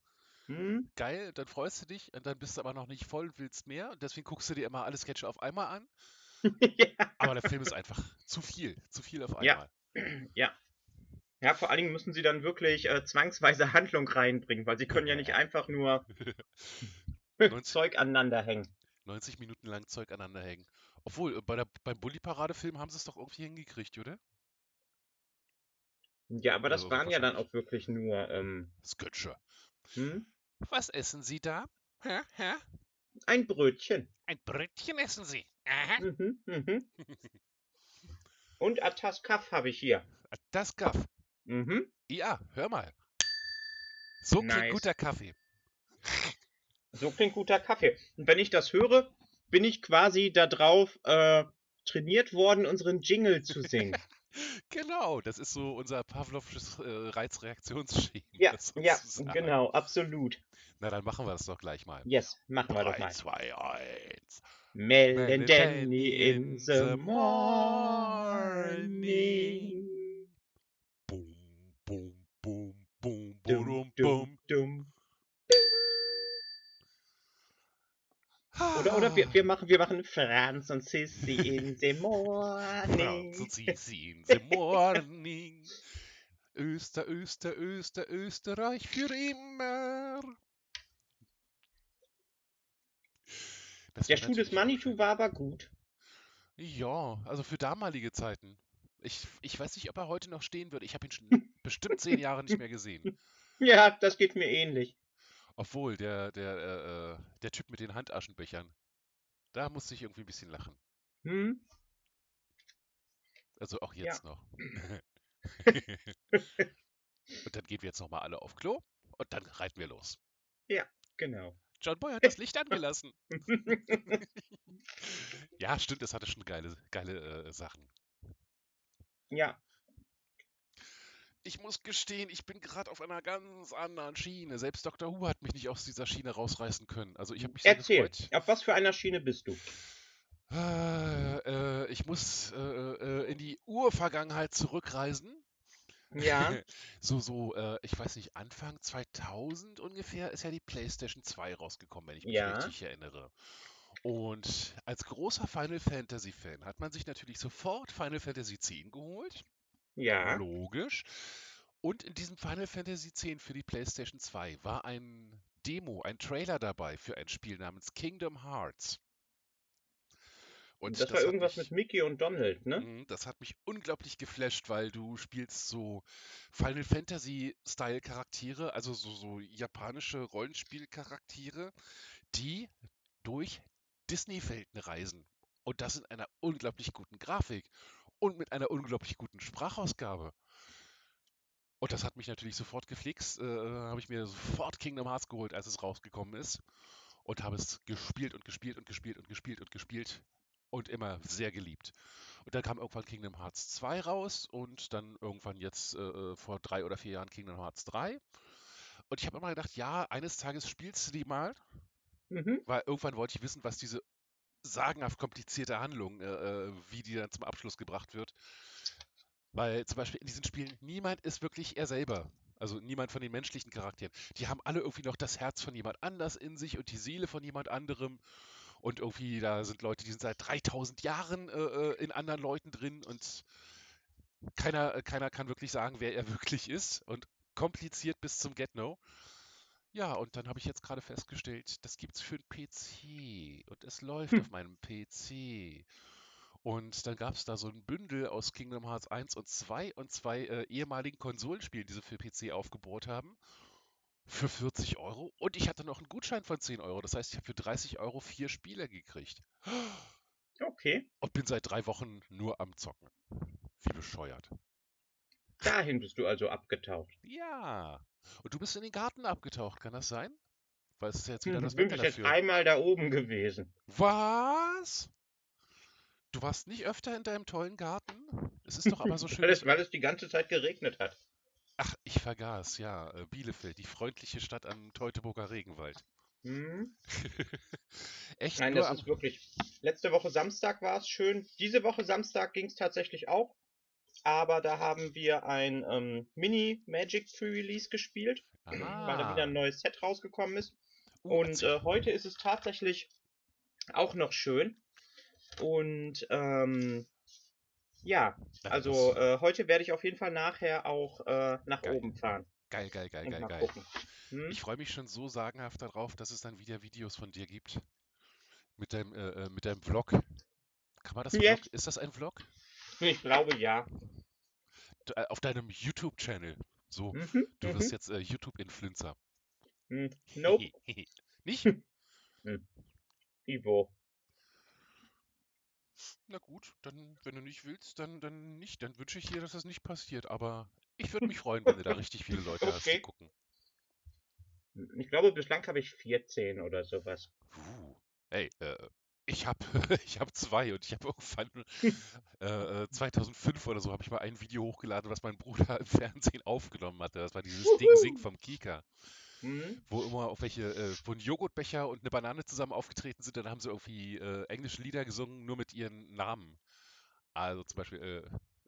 Hm? Geil, dann freust du dich und dann bist du aber noch nicht voll und willst mehr. Und deswegen guckst du dir immer alle Sketche auf einmal an. ja. Aber der Film ist einfach zu viel, zu viel auf Ja. einmal. ja. Ja, vor allen Dingen müssen sie dann wirklich äh, zwangsweise Handlung reinbringen, weil sie können ja nicht einfach nur 90, Zeug aneinander hängen. 90 Minuten lang Zeug aneinander hängen. Obwohl, äh, bei der, beim Bully-Parade-Film haben sie es doch irgendwie hingekriegt, oder? Ja, aber das Also waren ja dann auch wirklich nur, ähm, Sketche. hm? Was essen Sie da? Hä? Hä? ein Brötchen. Ein Brötchen essen Sie. Aha. Mhm, mhm. Und Ataskaf habe ich hier. Gaff. Mhm. Ja, hör mal. So klingt Nice. guter Kaffee. So klingt guter Kaffee. Und wenn ich das höre, bin ich quasi darauf äh, trainiert worden, unseren Jingle zu singen. Genau, das ist so unser Pavlovsches äh, Reizreaktionsschema. ja, ja, genau, absolut. Na, dann machen wir das doch gleich mal. Yes, machen wir doch 3, mal. 2, 1. Melden Danny in the morning. Boom, boom, boom, boom, boom, dum, boom. Oder, oder wir, wir, machen, wir machen Franz und Sissy in the morning. Franz und Sisi in the morning. Öster, Öster, Öster, Österreich für immer. Das Der Schuh des Manitou war aber gut. Ja, also für damalige Zeiten. Ich, ich weiß nicht, ob er heute noch stehen würde. Ich habe ihn schon bestimmt zehn Jahre nicht mehr gesehen. Ja, das geht mir ähnlich. Obwohl, der, der, äh, der Typ mit den Handaschenbechern, da musste ich irgendwie ein bisschen lachen. Hm? Also auch Ja. jetzt noch. Und dann gehen wir jetzt nochmal alle auf Klo und dann reiten wir los. Genau. John Boy hat das Licht angelassen. Ja, stimmt, es hatte schon geile, geile äh, Sachen. ja, Ich muss gestehen, ich bin gerade auf einer ganz anderen Schiene. Selbst Dr. Who hat mich nicht aus dieser Schiene rausreißen können. Also ich habe mich erzähl. gefreut. Auf was für einer Schiene bist du? Äh, äh, ich muss äh, äh, in die Urvergangenheit zurückreisen. Ja, So, so, äh, ich weiß nicht, Anfang 2000 ungefähr ist ja die PlayStation 2 rausgekommen, wenn ich mich Ja. richtig erinnere. Und als großer Final Fantasy Fan hat man sich natürlich sofort Final Fantasy X geholt. Ja, Logisch. Und in diesem Final Fantasy X für die PlayStation 2 war ein Demo, ein Trailer dabei für ein Spiel namens Kingdom Hearts. Und das war hat irgendwas mich- mit Mickey und Donald, ne? Mhm, Das hat mich unglaublich geflasht, weil du spielst so Final Fantasy-Style Charaktere, also so, so japanische Rollenspielcharaktere, die durch Disney-Welten reisen. Und das in einer unglaublich guten Grafik und mit einer unglaublich guten Sprachausgabe. Und das hat mich natürlich sofort geflixt. Äh, habe ich mir sofort Kingdom Hearts geholt, als es rausgekommen ist. Und habe es gespielt und gespielt und gespielt und gespielt und gespielt und immer sehr geliebt. Und dann kam irgendwann Kingdom Hearts 2 raus und dann irgendwann jetzt äh, vor drei oder vier Jahren Kingdom Hearts 3. Und ich habe immer gedacht, ja, eines Tages spielst du die mal, Mhm. weil irgendwann wollte ich wissen, was diese sagenhaft komplizierte Handlung, äh, äh, wie die dann zum Abschluss gebracht wird. Weil zum Beispiel in diesen Spielen niemand ist wirklich er selber. Also niemand von den menschlichen Charakteren. Die haben alle irgendwie noch das Herz von jemand anders in sich und die Seele von jemand anderem. Und irgendwie, da sind Leute, die sind seit 3000 Jahren äh, äh, in anderen Leuten drin und keiner, äh, keiner kann wirklich sagen, wer er wirklich ist. Und kompliziert bis zum Get-No. Ja, und dann habe ich jetzt gerade festgestellt, das gibt's für 'n PC und es läuft Hm. auf meinem PC. Und dann gab's da so 'n Bündel aus Kingdom Hearts 1 und 2 und 2, äh, ehemaligen Konsolenspielen, die sie für PC aufgebohrt haben, für 40 Euro. Und ich hatte noch 'n Gutschein von 10 Euro. Das heißt, ich habe für 30 Euro 4 Spiele gekriegt. Okay. Und bin seit 3 Wochen nur am Zocken. Wie bescheuert. Dahin bist du also abgetaucht. Ja. Und du bist in den Garten abgetaucht, kann das sein? Weil es ist ja jetzt wieder Hm, das bin Wetter jetzt dafür. einmal da oben gewesen. Was? Du warst nicht öfter in deinem tollen Garten? Es ist doch aber so Weil schönes es, weil es die ganze Zeit geregnet hat. Ach, ich vergaß, ja, äh, Bielefeld, die freundliche Stadt am Teutoburger Regenwald. Hm. Echt Nein, nur das am ist wirklich. Letzte Woche Samstag war es schön. Diese Woche Samstag ging es tatsächlich auch. Aber da haben wir ein ähm, Mini-Magic Pre-Release gespielt, weil da wieder Ah. ein neues Set rausgekommen ist. Uh, Und äh, heute ist es tatsächlich auch noch schön. Und ähm, ja, also äh, heute werde ich auf jeden Fall nachher auch äh, nach geil. oben fahren Geil, geil, geil, geil, geil. Hm? Ich freue mich schon so sagenhaft darauf, dass es dann wieder Videos von dir gibt. Mit deinem, äh, äh, mit deinem Vlog. Kann man das Vlog? Ist das ein Vlog? ich glaube ja. Äh, Auf deinem YouTube-Channel. So, Mhm, du wirst mhm. jetzt äh, YouTube-Influencer. Hm, Nope. Nicht? Hm, Ivo. Na gut, dann, wenn du nicht willst, dann, dann nicht. Dann wünsche ich dir, dass das nicht passiert. Aber ich würde mich freuen, wenn du da richtig viele Leute hast, die Okay. gucken. Ich glaube, bislang habe ich 14 oder sowas. Uh, ey, äh, ich habe ich hab zwei und ich habe irgendwann äh, äh, 2005 oder so habe ich mal ein Video hochgeladen, was mein Bruder im Fernsehen aufgenommen hatte. Das war dieses Ding Sing vom Kika, Hm? wo immer auf welche, äh, wo ein Joghurtbecher und eine Banane zusammen aufgetreten sind. Dann haben sie irgendwie äh, englische Lieder gesungen, nur mit ihren Namen. Also zum Beispiel,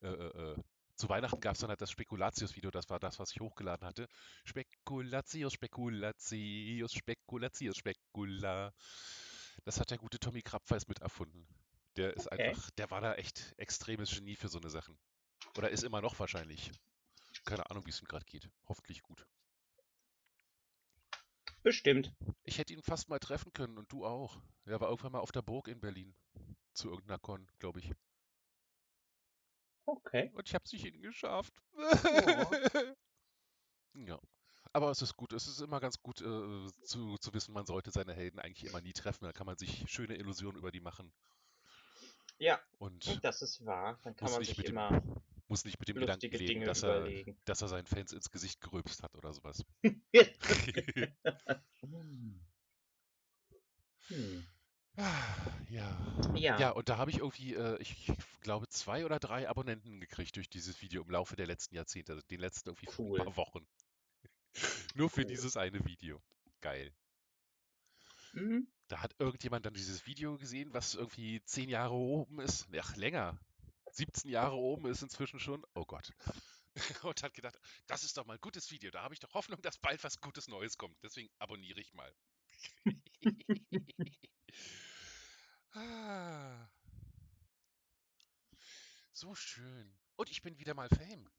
äh, äh, äh, äh, zu Weihnachten gab es dann halt das Spekulatius-Video, das war das, was ich hochgeladen hatte. Spekulatius, Spekulatius, Spekulatius, Spekula. Das hat der gute Tommy Krabweis mit erfunden. Der ist Okay. einfach, der war da echt extremes Genie für so eine Sachen. Oder ist immer noch wahrscheinlich. Keine Ahnung, wie es ihm gerade geht. Hoffentlich gut. Bestimmt. Ich hätte ihn fast mal treffen können und du auch. Er war irgendwann mal auf der Burg in Berlin. Zu irgendeiner Con, glaube ich. Okay. Und ich habe es nicht hingeschafft. Oh. Ja. Aber es ist gut. Es ist immer ganz gut äh, zu, zu wissen, man sollte seine Helden eigentlich immer nie treffen. Da kann man sich schöne Illusionen über die machen. Ja, Und das ist wahr. Dann kann man sich dem, immer muss nicht mit dem Gedanken leben, Dinge dass er, überlegen. dass er seinen Fans ins Gesicht gerülpst hat oder sowas. Hm. Ja. Ja, Ja, und da habe ich irgendwie, äh, ich glaube, zwei oder drei Abonnenten gekriegt durch dieses Video im Laufe der letzten Jahrzehnte, also den letzten irgendwie cool, paar Wochen. Nur für dieses eine Video. Geil. Mhm. Da hat irgendjemand dann dieses Video gesehen, was irgendwie zehn Jahre oben ist. Ach, länger. 17 Jahre oben ist inzwischen schon. Oh Gott. Und hat gedacht, das ist doch mal ein gutes Video. Da habe ich doch Hoffnung, dass bald was Gutes Neues kommt. Deswegen abonniere ich mal. Ah, so schön. Und ich bin wieder mal Fame.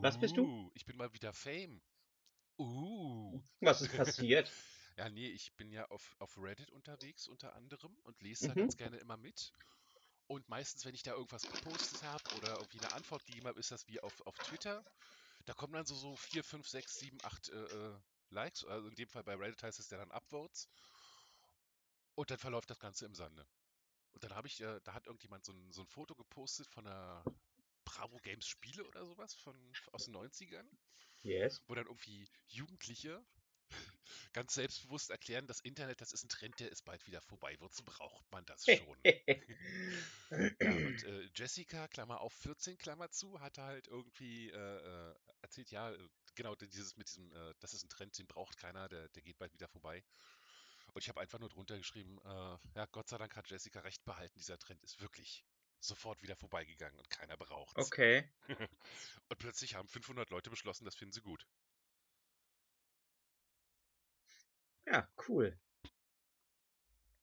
Was bist du? Uh, ich bin mal wieder Fame. Uh. Was ist passiert? Ja, nee, ich bin ja auf, auf Reddit unterwegs unter anderem und lese da Mhm. ganz gerne immer mit. Und meistens, wenn ich da irgendwas gepostet habe oder irgendwie eine Antwort gegeben habe, ist das wie auf, auf Twitter. Da kommen dann so, so 4, 5, 6, 7, 8 äh, äh, Likes. Also in dem Fall bei Reddit heißt es ja dann Upvotes. Und dann verläuft das Ganze im Sande. Und dann habe ich, äh, da hat irgendjemand so ein, so ein Foto gepostet von einer Bravo Games Spiele oder sowas von, aus den 90ern, Yes. wo dann irgendwie Jugendliche ganz selbstbewusst erklären, das Internet, das ist ein Trend, der ist bald wieder vorbei. Wozu braucht man das schon? Ja, und äh, Jessica, Klammer auf 14, Klammer zu, hatte halt irgendwie äh, äh, erzählt, ja, äh, genau, dieses mit diesem, äh, das ist ein Trend, den braucht keiner, der, der geht bald wieder vorbei. Und ich habe einfach nur drunter geschrieben, äh, ja, Gott sei Dank hat Jessica recht behalten, dieser Trend ist wirklich sofort wieder vorbeigegangen und keiner braucht's. Okay. Und plötzlich haben 500 Leute beschlossen, das finden sie gut. Ja, cool.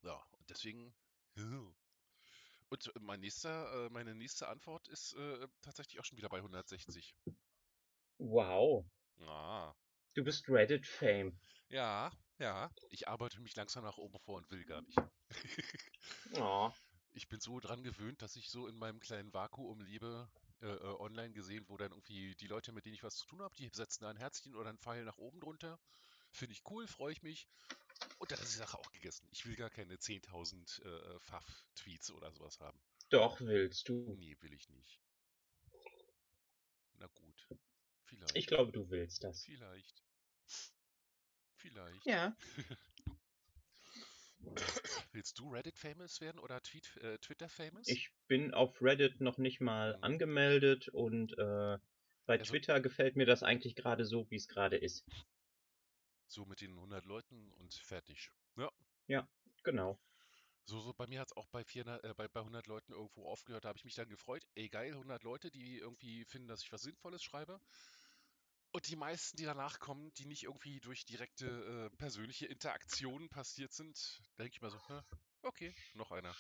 Ja, und deswegen. Und mein nächster, äh, meine nächste Antwort ist äh, tatsächlich auch schon wieder bei 160. Wow. Ah. Du bist Reddit-Fame. Ja, ja. Ich arbeite mich langsam nach oben vor und will gar nicht. Oh. Ich bin so dran gewöhnt, dass ich so in meinem kleinen Vakuum lebe, äh, äh, online gesehen, wo dann irgendwie die Leute, mit denen ich was zu tun habe, die setzen da ein Herzchen oder einen Pfeil nach oben drunter. Finde ich cool, freue ich mich. Und dann ist die Sache auch gegessen. Ich will gar keine 10.000 äh, Pfaff-Tweets oder sowas haben. Doch, willst du. Nee, will ich nicht. Na gut. Vielleicht. Ich glaube, du willst das. Vielleicht. Vielleicht. Ja. Willst du Reddit famous werden oder Tweet, äh, Twitter famous? Ich bin auf Reddit noch nicht mal Mhm. angemeldet und äh, bei Also- Twitter gefällt mir das eigentlich gerade so, wie es gerade ist. So mit den 100 Leuten und fertig. Genau. So, so bei mir hat es auch bei, 400, äh, bei, bei 100 Leuten irgendwo aufgehört. Da habe ich mich dann gefreut. Ey, geil, 100 Leute, die irgendwie finden, dass ich was Sinnvolles schreibe. Und die meisten, die danach kommen, die nicht irgendwie durch direkte äh, persönliche Interaktionen passiert sind, denke ich mal so, hä, okay, noch einer.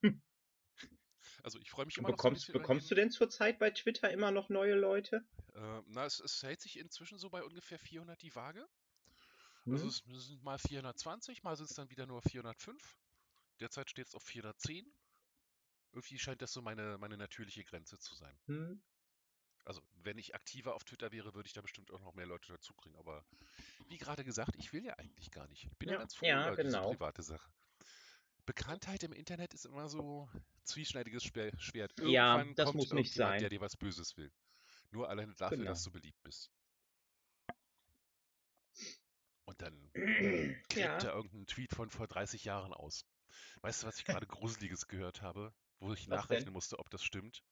Hm. Also ich freue mich immer noch so bekommst, bekommst du denn zurzeit bei Twitter immer noch neue Leute? Äh, na, es, es hält sich inzwischen so bei ungefähr 400 die Waage. Also Hm? es es sind mal 420, mal sind es dann wieder nur 405. Derzeit steht es auf 410. Irgendwie scheint das so meine, meine natürliche Grenze zu sein. Hm? Also, wenn ich aktiver auf Twitter wäre, würde ich da bestimmt auch noch mehr Leute dazu kriegen. Aber wie gerade gesagt, ich will ja eigentlich gar nicht. Ich bin ja, Ja, ganz froh ja, über diese genau. private Sache. Bekanntheit im Internet ist immer so zwieschneidiges Schwer- Schwert. Ja, Irgendwann das kommt muss nicht irgendjemand, der sein. dir was Böses will. Nur alleine dafür, Genau. dass du beliebt bist. Und dann klebt Ja. da irgendein Tweet von vor 30 Jahren aus. Weißt du, was ich gerade Gruseliges gehört habe, wo ich Was nachrechnen denn? musste, ob das stimmt?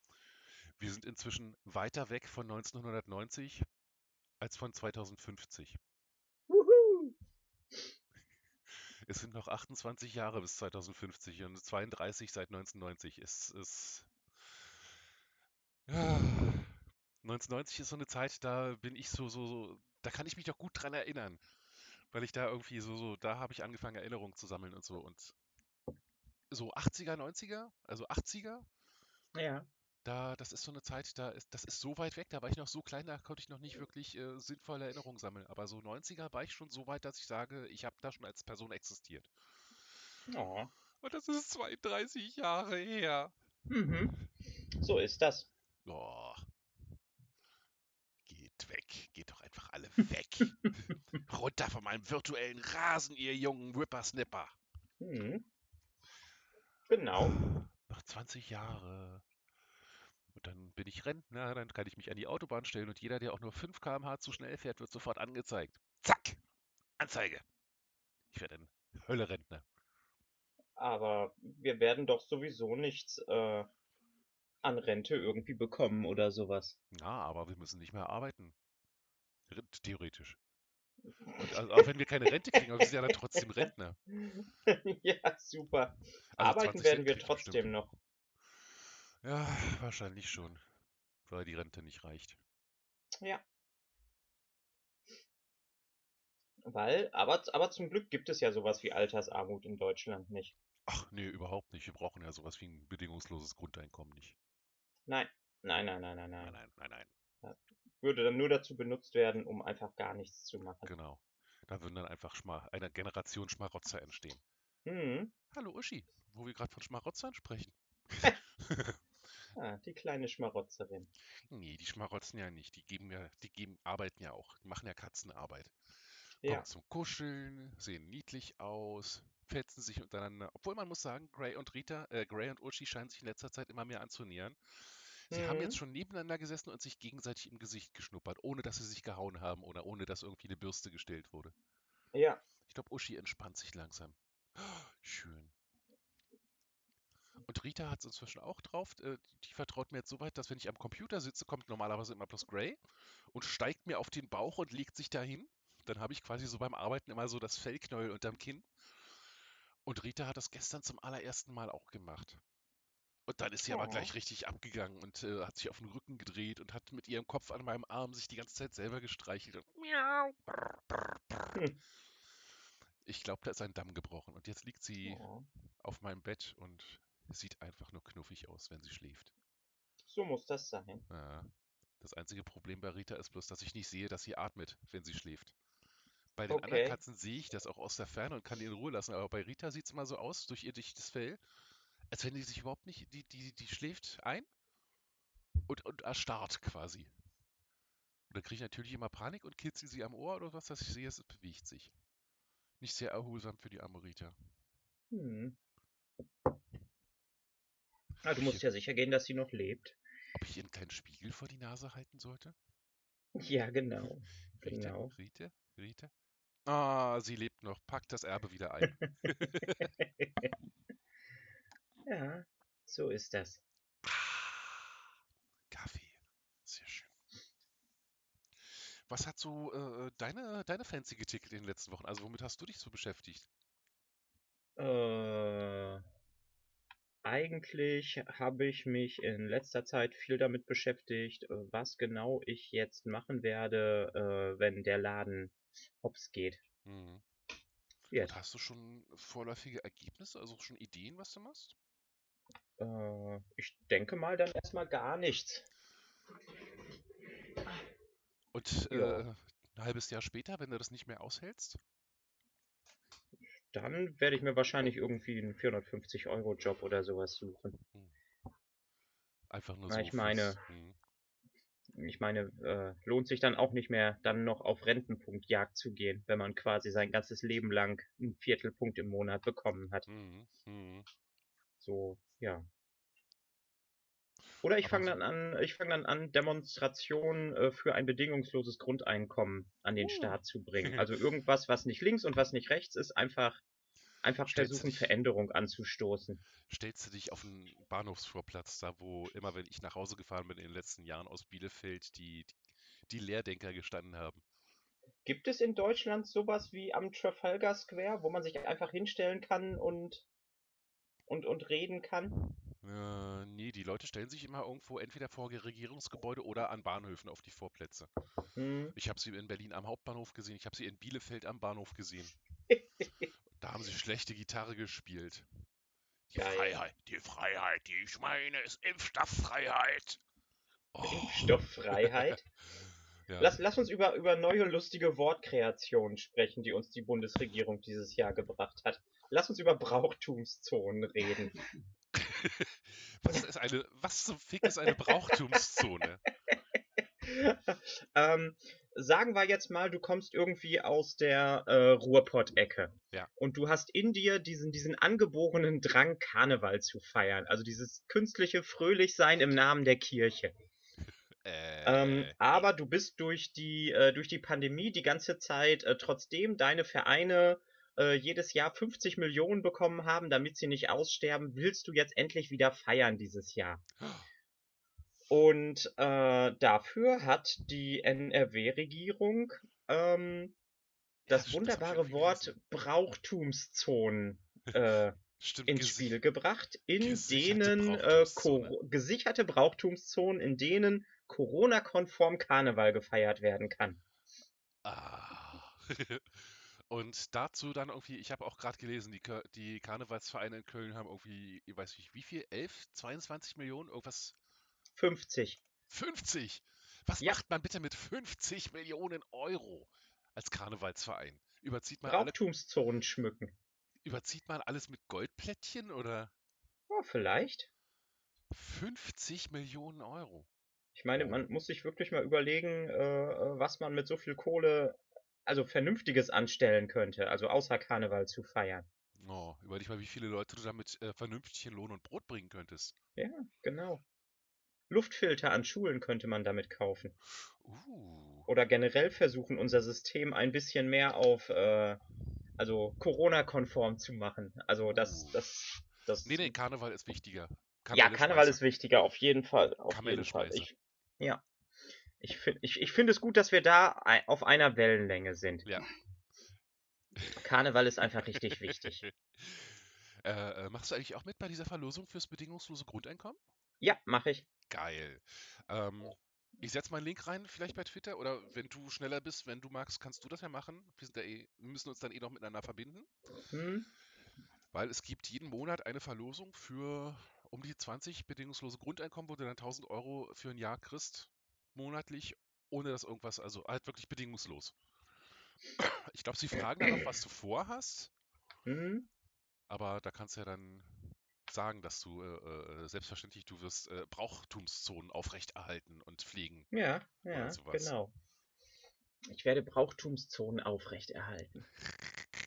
Wir sind inzwischen weiter weg von 1990 als von 2050. Wuhu! Es sind noch 28 Jahre bis 2050 und 32 seit 1990. Es ist. Ja. 1990 ist so eine Zeit, da bin ich so, so, so, da kann ich mich doch gut dran erinnern. Weil ich da irgendwie so, so, da habe ich angefangen, Erinnerungen zu sammeln und so. Und so 80er, 90er, also 80er, Ja. Da, das ist so eine Zeit, da ist, das ist so weit weg, da war ich noch so klein, da konnte ich noch nicht wirklich äh, sinnvolle Erinnerungen sammeln. Aber so 90er war ich schon so weit, dass ich sage, ich habe da schon als Person existiert. Oh. Und das ist 32 Jahre her. Mhm. So ist das. Oh. Geht weg. Geht doch einfach alle weg. Runter von meinem virtuellen Rasen, ihr jungen Whippersnipper. Mhm. Genau. Noch 20 Jahre. Und dann bin ich Rentner, dann kann ich mich an die Autobahn stellen und jeder, der auch nur 5 km/h zu schnell fährt, wird sofort angezeigt. Zack! Anzeige! Ich werde ein Hölle-Rentner. Aber wir werden doch sowieso nichts äh, an Rente irgendwie bekommen oder sowas. Ja, aber wir müssen nicht mehr arbeiten. Theoretisch. Und also, auch wenn wir keine Rente kriegen, aber wir sind ja dann trotzdem Rentner. ja, super. Also Arbeiten 20 werden wir trotzdem bestimmt. noch. Ja, wahrscheinlich schon. Weil die Rente nicht reicht. Ja. Weil, aber, aber zum Glück gibt es ja sowas wie Altersarmut in Deutschland nicht. Ach, nee, überhaupt nicht. Wir brauchen ja sowas wie ein bedingungsloses Grundeinkommen nicht. Nein, nein, nein, nein, nein, Nein, nein. nein, nein, nein. Würde dann nur dazu benutzt werden, um einfach gar nichts zu machen. Genau. Da würden dann einfach Schma eine Generation Schmarotzer entstehen. Hm. Hallo Uschi, wo wir gerade von Schmarotzern sprechen. Ah, die kleine Schmarotzerin. Nee, die schmarotzen ja nicht. Die geben ja, die geben, arbeiten ja auch. Die machen ja Katzenarbeit. Kommen Ja. zum Kuscheln, sehen niedlich aus, fetzen sich untereinander. Obwohl man muss sagen, Gray und Rita, äh, Gray und Uschi scheinen sich in letzter Zeit immer mehr anzunähern. Sie haben jetzt Mhm. schon nebeneinander gesessen und sich gegenseitig im Gesicht geschnuppert, ohne dass sie sich gehauen haben oder ohne dass irgendwie eine Bürste gestellt wurde. Ja. Ich glaube, Uschi entspannt sich langsam. Schön. Und Rita hat es inzwischen auch drauf. äh, Die vertraut mir jetzt so weit, dass wenn ich am Computer sitze, kommt normalerweise immer bloß Gray und steigt mir auf den Bauch und legt sich dahin. Dann habe ich quasi so beim Arbeiten immer so das Fellknäuel unterm Kinn. Und Rita hat das gestern zum allerersten Mal auch gemacht. Und dann ist sie aber Oh. gleich richtig abgegangen und äh, hat sich auf den Rücken gedreht und hat mit ihrem Kopf an meinem Arm sich die ganze Zeit selber gestreichelt. Und miau, brr, brr, brr. Ich glaube, da ist ein Damm gebrochen. Und jetzt liegt sie Oh. auf meinem Bett und sieht einfach nur knuffig aus, wenn sie schläft. So muss das sein. Ja. Das einzige Problem bei Rita ist bloß, dass ich nicht sehe, dass sie atmet, wenn sie schläft. Bei den anderen Okay. Katzen sehe ich das auch aus der Ferne und kann die in Ruhe lassen, aber bei Rita sieht es immer so aus, durch ihr dichtes Fell, als wenn die sich überhaupt nicht, die, die, die schläft ein und, und erstarrt quasi. Und dann kriege ich natürlich immer Panik und kitzel sie am Ohr oder was, dass ich sehe, es bewegt sich. Nicht sehr erholsam für die arme Rita. Hm. Ah, du musst ja sicher gehen, dass sie noch lebt. Ob ich ihr einen kleinen Spiegel vor die Nase halten sollte? Ja, genau. Rita, Genau. Rita, Rita. Ah, sie lebt noch. Packt das Erbe wieder ein. Ja, so ist das. Ah, Kaffee. Sehr schön. Was hat so äh, deine, deine Fancy getickelt in den letzten Wochen? Also womit hast du dich so beschäftigt? Äh, eigentlich habe ich mich in letzter Zeit viel damit beschäftigt, äh, was genau ich jetzt machen werde, äh, wenn der Laden hops geht. Mhm. Und hast du schon vorläufige Ergebnisse, also schon Ideen, was du machst? Äh, ich denke mal dann erstmal gar nichts. Und Ja. äh, ein halbes Jahr später, wenn du das nicht mehr aushältst? Dann werde ich mir wahrscheinlich irgendwie einen 450-Euro-Job oder sowas suchen. Einfach nur so ich meine- Mhm. Ich meine, äh, lohnt sich dann auch nicht mehr, dann noch auf Rentenpunktjagd zu gehen, wenn man quasi sein ganzes Leben lang einen Viertelpunkt im Monat bekommen hat. Mhm. Mhm. So, ja. Oder ich fange dann an, ich fange dann an, Demonstrationen äh, für ein bedingungsloses Grundeinkommen an den Uh. Start zu bringen. Also irgendwas, was nicht links und was nicht rechts ist, einfach, einfach Stellst versuchen, dich- Veränderung anzustoßen. Stellst du dich auf einen Bahnhofsvorplatz, da wo immer, wenn ich nach Hause gefahren bin in den letzten Jahren aus Bielefeld, die, die Leerdenker gestanden haben? Gibt es in Deutschland sowas wie am Trafalgar Square, wo man sich einfach hinstellen kann und, und, und reden kann? Äh, nee, die Leute stellen sich immer irgendwo entweder vor Regierungsgebäude oder an Bahnhöfen auf die Vorplätze. Hm. Ich habe sie in Berlin am Hauptbahnhof gesehen, ich habe sie in Bielefeld am Bahnhof gesehen. Da haben sie schlechte Gitarre gespielt. Die Geil. Freiheit, die Freiheit, die ich meine, ist Impfstofffreiheit. Oh, Impfstofffreiheit. ja. Lass, lass uns über, über neue lustige Wortkreationen sprechen, die uns die Bundesregierung dieses Jahr gebracht hat. Lass uns über Brauchtumszonen reden. Was ist eine, was zum Fick ist eine Brauchtumszone? ähm, sagen wir jetzt mal, du kommst irgendwie aus der äh, Ruhrpott-Ecke. Ja. Und du hast in dir diesen, diesen angeborenen Drang, Karneval zu feiern. Also dieses künstliche Fröhlichsein im Namen der Kirche. Ähm, Äh, aber du bist durch die, äh, durch die Pandemie die ganze Zeit, äh, trotzdem deine Vereine äh, jedes Jahr 50 Millionen bekommen haben, damit sie nicht aussterben, willst du jetzt endlich wieder feiern dieses Jahr. Und äh, dafür hat die NRW-Regierung ähm, das das ich wunderbare irgendwie Wort. Brauchtumszonen äh, Stimmt, ins Spiel gebracht, in denen äh, gesicherte Brauchtumszonen, in denen Corona-konform Karneval gefeiert werden kann. Ah. Und dazu dann irgendwie, ich habe auch gerade gelesen, die, die Karnevalsvereine in Köln haben irgendwie, ich weiß nicht, wie viel? 11, 22 Millionen? Irgendwas? 50. 50! Was Ja. macht man bitte mit 50 Millionen Euro als Karnevalsverein? Überzieht man, alle, Brauchtumszonen schmücken. überzieht man alles mit Goldplättchen oder Ja, vielleicht. 50 Millionen Euro? Ich meine, Oh. man muss sich wirklich mal überlegen, äh, was man mit so viel Kohle, also Vernünftiges anstellen könnte, also außer Karneval zu feiern. Oh, überleg mal, wie viele Leute du damit äh, vernünftig in Lohn und Brot bringen könntest. Ja, genau. Luftfilter an Schulen könnte man damit kaufen. Uh. Oder generell versuchen, unser System ein bisschen mehr auf, äh, also Corona-konform zu machen. Also das, Uh. das, das. Nee, nee, Karneval ist wichtiger. ja, Kamelle Karneval ist wichtiger, auf jeden Fall. Auf jeden Fall. Ich, ja. Ich finde ich, ich find es gut, dass wir da auf einer Wellenlänge sind. Ja. Karneval ist einfach richtig wichtig. Äh, äh, machst du eigentlich auch mit bei dieser Verlosung fürs bedingungslose Grundeinkommen? Ja, mache ich. Geil. Ähm, ich setze mal einen Link rein, vielleicht bei Twitter, oder wenn du schneller bist, wenn du magst, kannst du das ja machen. Wir, da eh, müssen uns dann eh noch miteinander verbinden, Hm? weil es gibt jeden Monat eine Verlosung für um die 20 bedingungslose Grundeinkommen, wo du dann 1000 Euro für ein Jahr kriegst, monatlich, ohne dass irgendwas, also halt wirklich bedingungslos. Ich glaube, sie fragen dann auch, was du vorhast, Hm? aber da kannst du ja dann sagen, dass du äh, äh, selbstverständlich, du wirst äh, Brauchtumszonen aufrechterhalten und pflegen Ja, ja, sowas. genau. Ich werde Brauchtumszonen aufrechterhalten.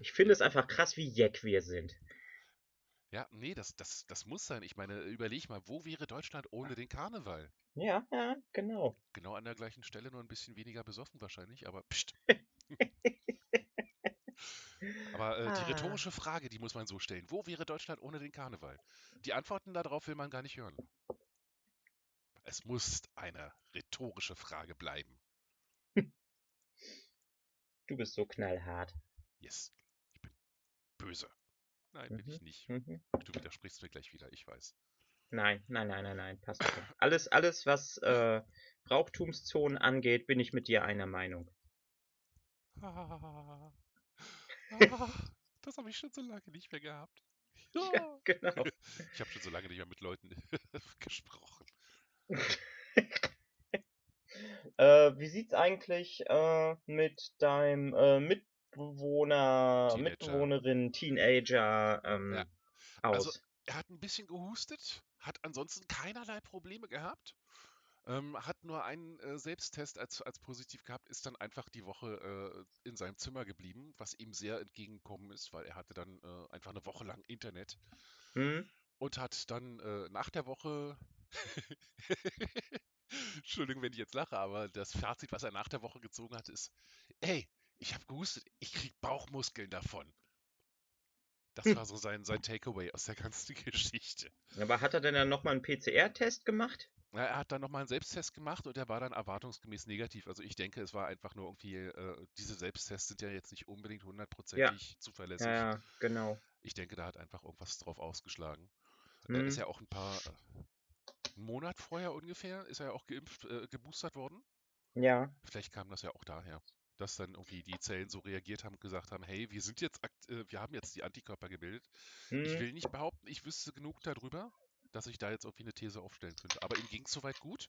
Ich finde es einfach krass, wie jeck wir sind. Ja, nee, das, das, das muss sein. Ich meine, überleg mal, wo wäre Deutschland ohne den Karneval? Ja, ja, genau. Genau an der gleichen Stelle, nur ein bisschen weniger besoffen wahrscheinlich, aber pst. Aber äh, die Ah. rhetorische Frage, die muss man so stellen. Wo wäre Deutschland ohne den Karneval? Die Antworten darauf will man gar nicht hören. Es muss eine rhetorische Frage bleiben. Du bist so knallhart. Yes. Ich bin böse. Nein, bin ich Mhm. nicht. Mhm. Du widersprichst mir gleich wieder, ich weiß. Nein, nein, nein, nein, nein, passt schon. Alles, alles, was äh, Brauchtumszonen angeht, bin ich mit dir einer Meinung. Ah, ah, das habe ich schon so lange nicht mehr gehabt. Ja, Ja. genau. Ich habe schon so lange nicht mehr mit Leuten gesprochen. Äh, wie sieht's eigentlich äh, mit deinem äh, Mitbewohner, Teenager. Mitbewohnerin, Teenager ähm, Ja. aus? Also, er hat ein bisschen gehustet, hat ansonsten keinerlei Probleme gehabt. Ähm, hat nur einen äh, Selbsttest als, als positiv gehabt, ist dann einfach die Woche äh, in seinem Zimmer geblieben, was ihm sehr entgegengekommen ist, weil er hatte dann äh, einfach eine Woche lang Internet Hm? und hat dann äh, nach der Woche, Entschuldigung, wenn ich jetzt lache, aber das Fazit, was er nach der Woche gezogen hat, ist, ey, ich habe gehustet, ich krieg Bauchmuskeln davon. Das Hm. war so sein, sein Takeaway aus der ganzen Geschichte. Aber hat er denn dann nochmal einen PCR-Test gemacht? Ja, er hat dann nochmal einen Selbsttest gemacht und der war dann erwartungsgemäß negativ. Also ich denke, es war einfach nur irgendwie, äh, diese Selbsttests sind ja jetzt nicht unbedingt hundertprozentig zuverlässig. Ja, ja, genau. Ich denke, da hat einfach irgendwas drauf ausgeschlagen. Er ist ja auch ein paar, äh, einen Monat vorher ungefähr, ist er ja auch geimpft, äh, geboostert worden. Ja. Vielleicht kam das ja auch daher, dass dann irgendwie die Zellen so reagiert haben und gesagt haben, hey, wir sind jetzt, äh, wir haben jetzt die Antikörper gebildet. Ich Hm? will nicht behaupten, ich wüsste genug darüber, dass ich da jetzt irgendwie eine These aufstellen könnte. Aber ihm ging es soweit gut.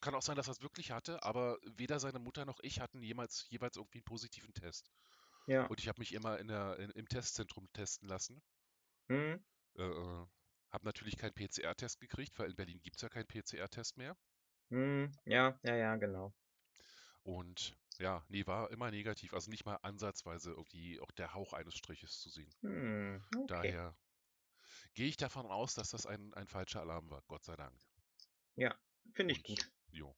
Kann auch sein, dass er es wirklich hatte, aber weder seine Mutter noch ich hatten jemals jeweils irgendwie einen positiven Test. Ja. Und ich habe mich immer in der, in, im Testzentrum testen lassen. Hm? Äh, äh, habe natürlich keinen PCR-Test gekriegt, weil in Berlin gibt es ja keinen PCR-Test mehr. Hm? Ja, ja, ja, genau. Und ja, nee, war immer negativ. Also nicht mal ansatzweise irgendwie auch der Hauch eines Striches zu sehen. Hm, okay. Daher gehe ich davon aus, dass das ein, ein falscher Alarm war, Gott sei Dank. Ja, finde ich gut. jo.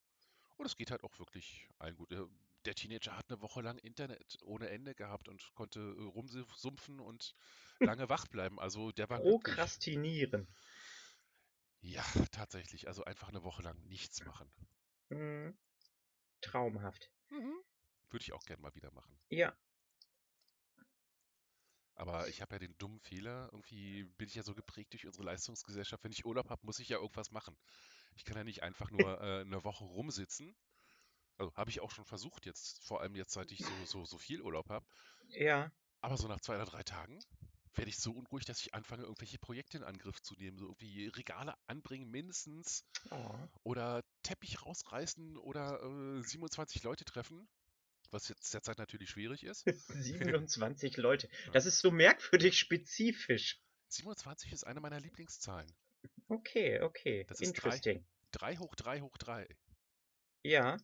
Und es geht halt auch wirklich allen gut. Der, der Teenager hat eine Woche lang Internet ohne Ende gehabt und konnte äh, rumsumpfen und lange wach bleiben. Also der war glücklich. Prokrastinieren. Ja, tatsächlich. Also einfach eine Woche lang nichts machen. Hm. Traumhaft. Mhm. Würde ich auch gern mal wieder machen. Ja. Aber ich habe ja den dummen Fehler, irgendwie bin ich ja so geprägt durch unsere Leistungsgesellschaft. Wenn ich Urlaub habe, muss ich ja irgendwas machen. Ich kann ja nicht einfach nur äh, eine Woche rumsitzen. Also habe ich auch schon versucht jetzt, vor allem jetzt, seit ich so, so, so viel Urlaub habe. Ja. Aber so nach zwei oder drei Tagen werde ich so unruhig, dass ich anfange, irgendwelche Projekte in Angriff zu nehmen. So irgendwie Regale anbringen mindestens Oh. oder Teppich rausreißen oder äh, 27 Leute treffen. Was jetzt derzeit natürlich schwierig ist. 27 Leute. Das ist so merkwürdig spezifisch. 27 ist eine meiner Lieblingszahlen. Okay, okay. Das ist drei. Interesting. 3 hoch 3 hoch 3. Ja.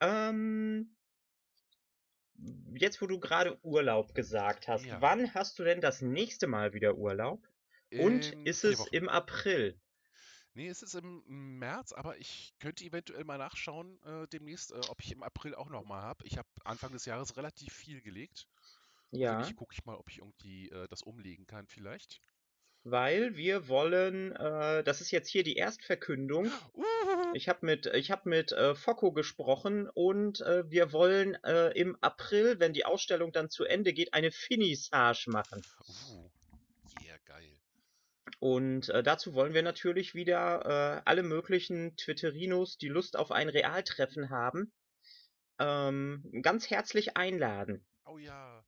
Ähm, jetzt, wo du gerade Urlaub gesagt hast, Ja. wann hast du denn das nächste Mal wieder Urlaub? Und In ist es im April? Nee, es ist im März, aber ich könnte eventuell mal nachschauen äh, demnächst, äh, ob ich im April auch noch mal habe. Ich habe Anfang des Jahres relativ viel gelegt. Ja, nicht, gucke ich mal, ob ich irgendwie äh, das umlegen kann vielleicht. weil wir wollen, äh, das ist jetzt hier die Erstverkündung. Uh, Ich habe mit, ich hab mit äh, Focco gesprochen und äh, wir wollen äh, im April, wenn die Ausstellung dann zu Ende geht, eine Finissage machen. uh, Und äh, dazu wollen wir natürlich wieder äh, alle möglichen Twitterinos, die Lust auf ein Realtreffen haben, ähm, ganz herzlich einladen. Oh ja,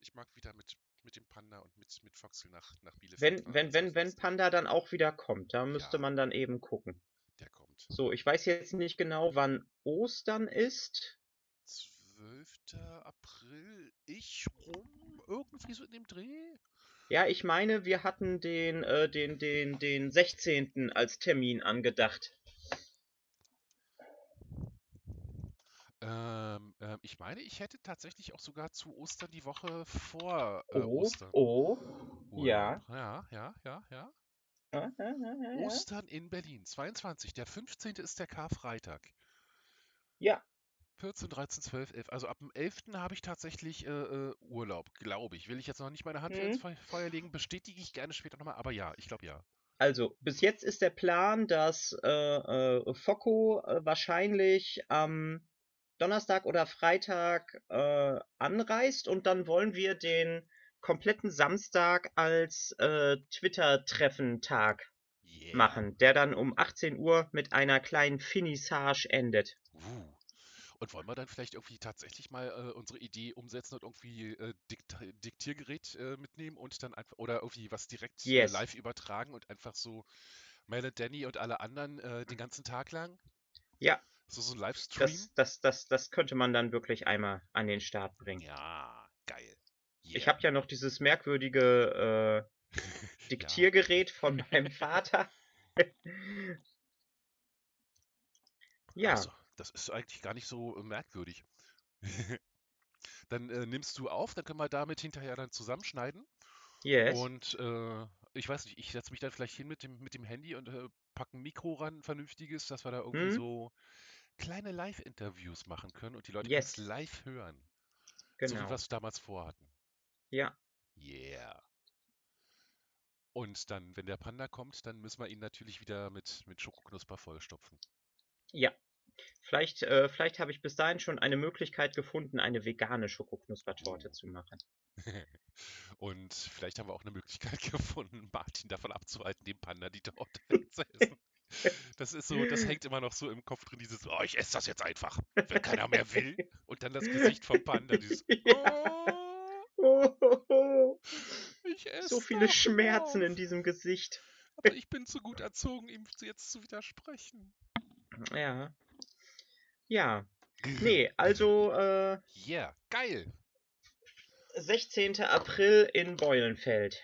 ich mag wieder mit, mit dem Panda und mit, mit Foxel nach, nach Bielefeld. Wenn, wenn, wenn, wenn. Panda dann auch wieder kommt, da müsste Ja. man dann eben gucken. Der kommt. So, ich weiß jetzt nicht genau, wann Ostern ist. 12. April, ich rum, irgendwie so in dem Dreh. Ja, ich meine, wir hatten den, äh, den, den, den 16. als Termin angedacht. Ähm, ähm, ich meine, ich hätte tatsächlich auch sogar zu Ostern die Woche vor äh, Oh, Ostern. oh, Urlaub. ja. Ja, ja, ja, ja. Ja, ja, ja, ja, ja. Ostern in Berlin, 22. Der 15. ist der Karfreitag. Ja, 14, 13, 12, 11. Also ab dem 11. habe ich tatsächlich äh, äh, Urlaub, glaube ich. Will ich jetzt noch nicht meine Hand ins Mhm. Fe- Feuer legen, bestätige ich gerne später nochmal, aber ja, ich glaube ja. also bis jetzt ist der Plan, dass äh, äh, Focco äh, wahrscheinlich am Donnerstag oder Freitag äh, anreist und dann wollen wir den kompletten Samstag als äh, Twitter-Treffen-Tag Yeah. machen, der dann um 18 Uhr mit einer kleinen Finissage endet. Uh. Und wollen wir dann vielleicht irgendwie tatsächlich mal äh, unsere Idee umsetzen und irgendwie äh, Dikt Diktiergerät äh, mitnehmen und dann einfach oder irgendwie was direkt äh, Yes. live übertragen und einfach so Mel und Danny und alle anderen äh, den ganzen Tag lang? Ja, So so ein Livestream? das, das, das, das könnte man dann wirklich einmal an den Start bringen. Ja, geil. Ich habe ja noch dieses merkwürdige äh, Diktiergerät von meinem Vater. ja, Also, das ist eigentlich gar nicht so äh, merkwürdig. Dann äh, nimmst du auf, dann können wir damit hinterher dann zusammenschneiden. yes. Und äh, ich weiß nicht, ich setze mich dann vielleicht hin mit dem, mit dem Handy und äh, packe ein Mikro ran, vernünftiges, dass wir da irgendwie Hm? so kleine Live-Interviews machen können und die Leute Yes. live hören. So wie wir Genau. es damals vorhatten. Ja, Yeah. Und dann, wenn der Panda kommt, dann müssen wir ihn natürlich wieder mit, mit Schokoknusper vollstopfen. ja. Vielleicht, äh, vielleicht habe ich bis dahin schon eine Möglichkeit gefunden, eine vegane Schokoknuspertorte Oh. zu machen. Und vielleicht haben wir auch eine Möglichkeit gefunden, Martin davon abzuhalten, dem Panda die Torte zu essen. Das ist so, das hängt immer noch so im Kopf drin, dieses, oh, ich esse das jetzt einfach, wenn keiner mehr will. Und dann das Gesicht vom Panda, dieses, oh, Oh, oh, oh. ich esse So viele Schmerzen in auf. diesem Gesicht. Aber ich bin zu gut erzogen, ihm jetzt zu widersprechen. Ja. Ja. Nee, also äh, Yeah, geil. 16. April in Beulenfeld.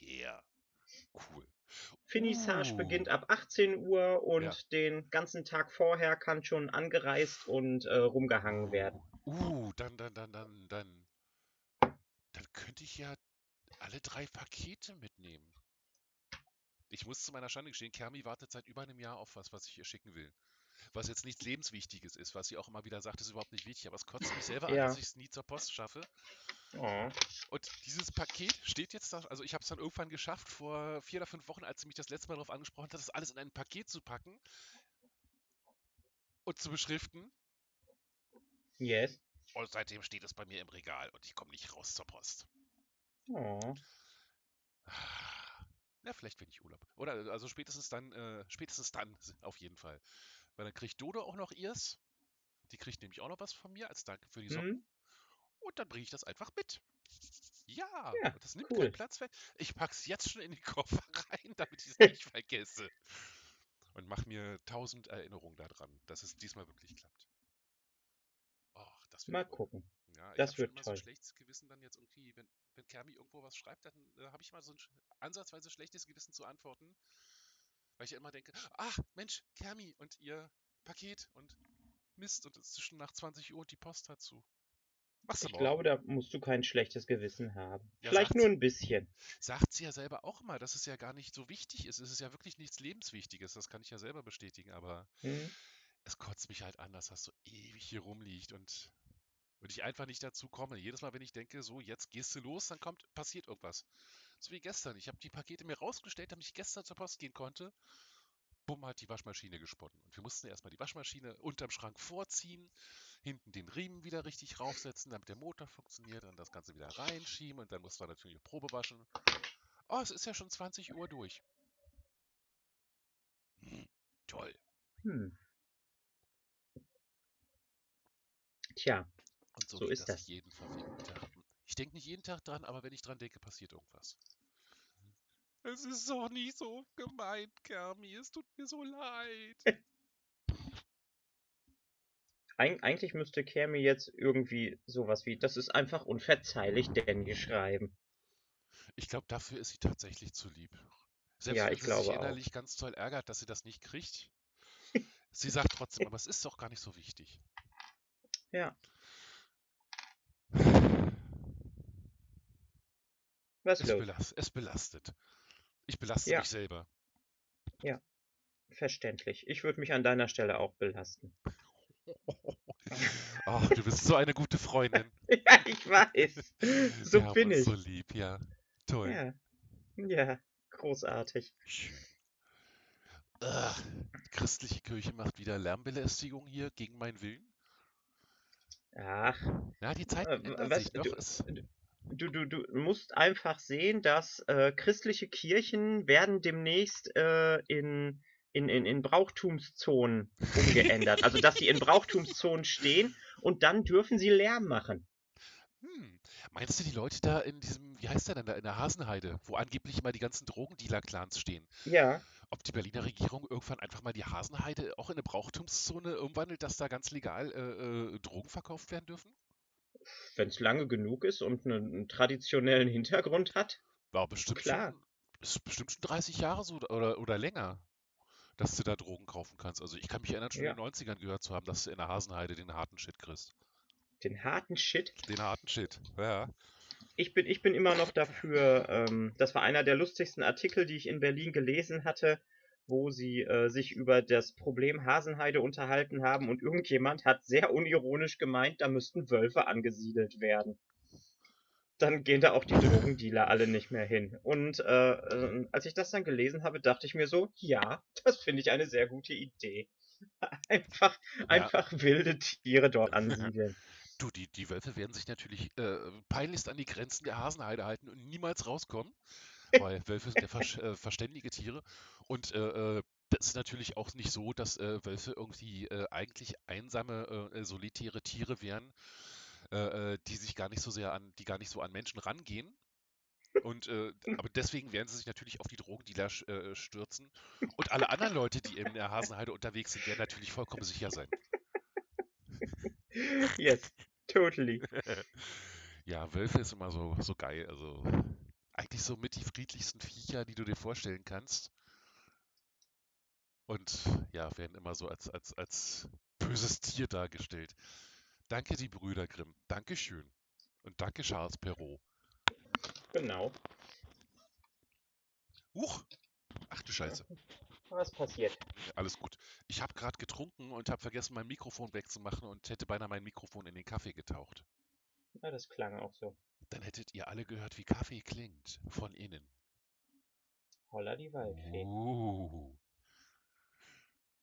Yeah, cool. Finissage beginnt Uh. ab 18 Uhr und Ja. den ganzen Tag vorher kann schon angereist und äh, rumgehangen werden. Uh, dann, dann, dann, dann, dann. Dann könnte ich ja alle drei Pakete mitnehmen. Ich muss zu meiner Schande gestehen, Kermi wartet seit über einem Jahr auf was, was ich ihr schicken will. Was jetzt nichts Lebenswichtiges ist, was sie auch immer wieder sagt, ist überhaupt nicht wichtig. Aber es kotzt mich selber an, Ja. dass ich es nie zur Post schaffe. Oh. Und dieses Paket steht jetzt da, also ich habe es dann irgendwann geschafft, vor vier oder fünf Wochen, als sie mich das letzte Mal darauf angesprochen hat, das alles in ein Paket zu packen und zu beschriften. Yes. Und seitdem steht es bei mir im Regal und ich komme nicht raus zur Post. Oh. Ja, vielleicht wenn ich Urlaub. Oder also spätestens dann, äh, spätestens dann auf jeden Fall. Weil dann kriegt Dodo auch noch ihrs. Die kriegt nämlich auch noch was von mir als Dank für die Socken. Hm? Und dann bringe ich das einfach mit. Ja, Ja, das nimmt cool. keinen Platz weg. Ich pack's jetzt schon in den Koffer rein, damit ich es nicht vergesse. Und mach mir tausend Erinnerungen daran, dass es diesmal wirklich klappt. Och, das wird Mal toll. gucken. Ja, ich Das wird immer so ein toll. schlechtes Gewissen dann jetzt irgendwie, wenn, wenn Kermi irgendwo was schreibt, dann äh, habe ich mal so ein ansatzweise schlechtes Gewissen zu antworten. Weil ich ja immer denke, ach Mensch, Kermi und ihr Paket und Mist und es ist schon nach 20 Uhr und die Post dazu. Machst du Ich glaube, da musst du kein schlechtes Gewissen haben. Ja, Vielleicht nur ein bisschen. Sagt sie ja selber auch immer, dass es ja gar nicht so wichtig ist. Es ist ja wirklich nichts Lebenswichtiges, das kann ich ja selber bestätigen, aber Hm? es kotzt mich halt an, dass das so ewig hier rumliegt und, und ich einfach nicht dazu komme. Jedes Mal, wenn ich denke, so, jetzt gehst du los, dann kommt, passiert irgendwas. So wie gestern. Ich habe die Pakete mir rausgestellt, damit ich gestern zur Post gehen konnte. Bumm, hat die Waschmaschine gesponnen. Und wir mussten erstmal die Waschmaschine unterm Schrank vorziehen, hinten den Riemen wieder richtig raufsetzen, damit der Motor funktioniert, dann das Ganze wieder reinschieben und dann mussten wir natürlich Probe waschen. Oh, es ist ja schon 20 Uhr durch. Hm, toll. Hm. Tja, Und so, So ist das. jeden verfickten Tag. Ich denke nicht jeden Tag dran, aber wenn ich dran denke, passiert irgendwas. Es ist doch nicht so gemeint, Kermi. Es tut mir so leid. eig eigentlich müsste Kermi jetzt irgendwie sowas wie, das ist einfach unverzeihlich, Danny schreiben. Ich glaube, dafür ist sie tatsächlich zu lieb. Selbst Ja, wenn ich sie sich glaube auch. innerlich ganz toll ärgert, dass sie das nicht kriegt. Sie sagt trotzdem, aber es ist doch gar nicht so wichtig. Ja, was Es, los? belas es belastet. Ich belaste Ja. mich selber. Verständlich. Ich würde mich an deiner Stelle auch belasten. Oh, du bist so eine gute Freundin. Ja, ich weiß. So Wir bin ich. so lieb, ja. Toll. Ja, ja, großartig. Die christliche Kirche macht wieder Lärmbelästigung hier gegen meinen Willen. Ach, Ja, die Zeiten Äh, ändern was- sich doch. du- Es, du, du, du musst einfach sehen, dass äh, christliche Kirchen werden demnächst äh, in, in, in, in Brauchtumszonen umgeändert. also, dass sie in Brauchtumszonen stehen und dann dürfen sie Lärm machen. hm, meinst du die Leute da in diesem, wie heißt der denn da, in der Hasenheide, wo angeblich immer die ganzen Drogendealer-Clans stehen? Ja, Ob die Berliner Regierung irgendwann einfach mal die Hasenheide auch in eine Brauchtumszone umwandelt, dass da ganz legal äh, äh, Drogen verkauft werden dürfen? Wenn es lange genug ist und einen, traditionellen Hintergrund hat. Ja, bestimmt Klar. schon, ist bestimmt schon 30 Jahre so oder, oder länger, dass du da Drogen kaufen kannst. Also ich kann mich erinnern, schon Ja. in den 90ern gehört zu haben, dass du in der Hasenheide den harten Shit kriegst. Den harten Shit. Den harten Shit, ja. Ich bin, ich bin immer noch dafür, ähm, das war einer der lustigsten Artikel, die ich in Berlin gelesen hatte, wo sie äh, sich über das Problem Hasenheide unterhalten haben und irgendjemand hat sehr unironisch gemeint, da müssten Wölfe angesiedelt werden. Dann gehen da auch die Drogendealer alle nicht mehr hin. Und äh, äh, als ich das dann gelesen habe, dachte ich mir so, ja, das finde ich eine sehr gute Idee. Einfach, einfach wilde Tiere dort ansiedeln. Du, die, die Wölfe werden sich natürlich äh, peinlichst an die Grenzen der Hasenheide halten und niemals rauskommen, weil Wölfe sind ja versch- äh, verständige Tiere. Und äh, äh, das ist natürlich auch nicht so, dass äh, Wölfe irgendwie äh, eigentlich einsame, äh, solitäre Tiere wären, die sich gar nicht so sehr an, die gar nicht so an Menschen rangehen. Und aber deswegen werden sie sich natürlich auf die Drogendealer stürzen. Und alle anderen Leute, die in der Hasenheide unterwegs sind, werden natürlich vollkommen sicher sein. Yes, totally. Ja, Wölfe ist immer so, so geil. Also eigentlich so mit die friedlichsten Viecher, die du dir vorstellen kannst. Und ja, werden immer so als, als, als böses Tier dargestellt. Danke, die Brüder Grimm. Dankeschön. Und danke, Charles Perrault. Genau. Huch! Ach du Scheiße. Was passiert? Alles gut. Ich habe gerade getrunken und habe vergessen, mein Mikrofon wegzumachen und hätte beinahe mein Mikrofon in den Kaffee getaucht. Ja, das klang auch so. Dann hättet ihr alle gehört, wie Kaffee klingt. Von innen. Holla die Waldfee. Uh.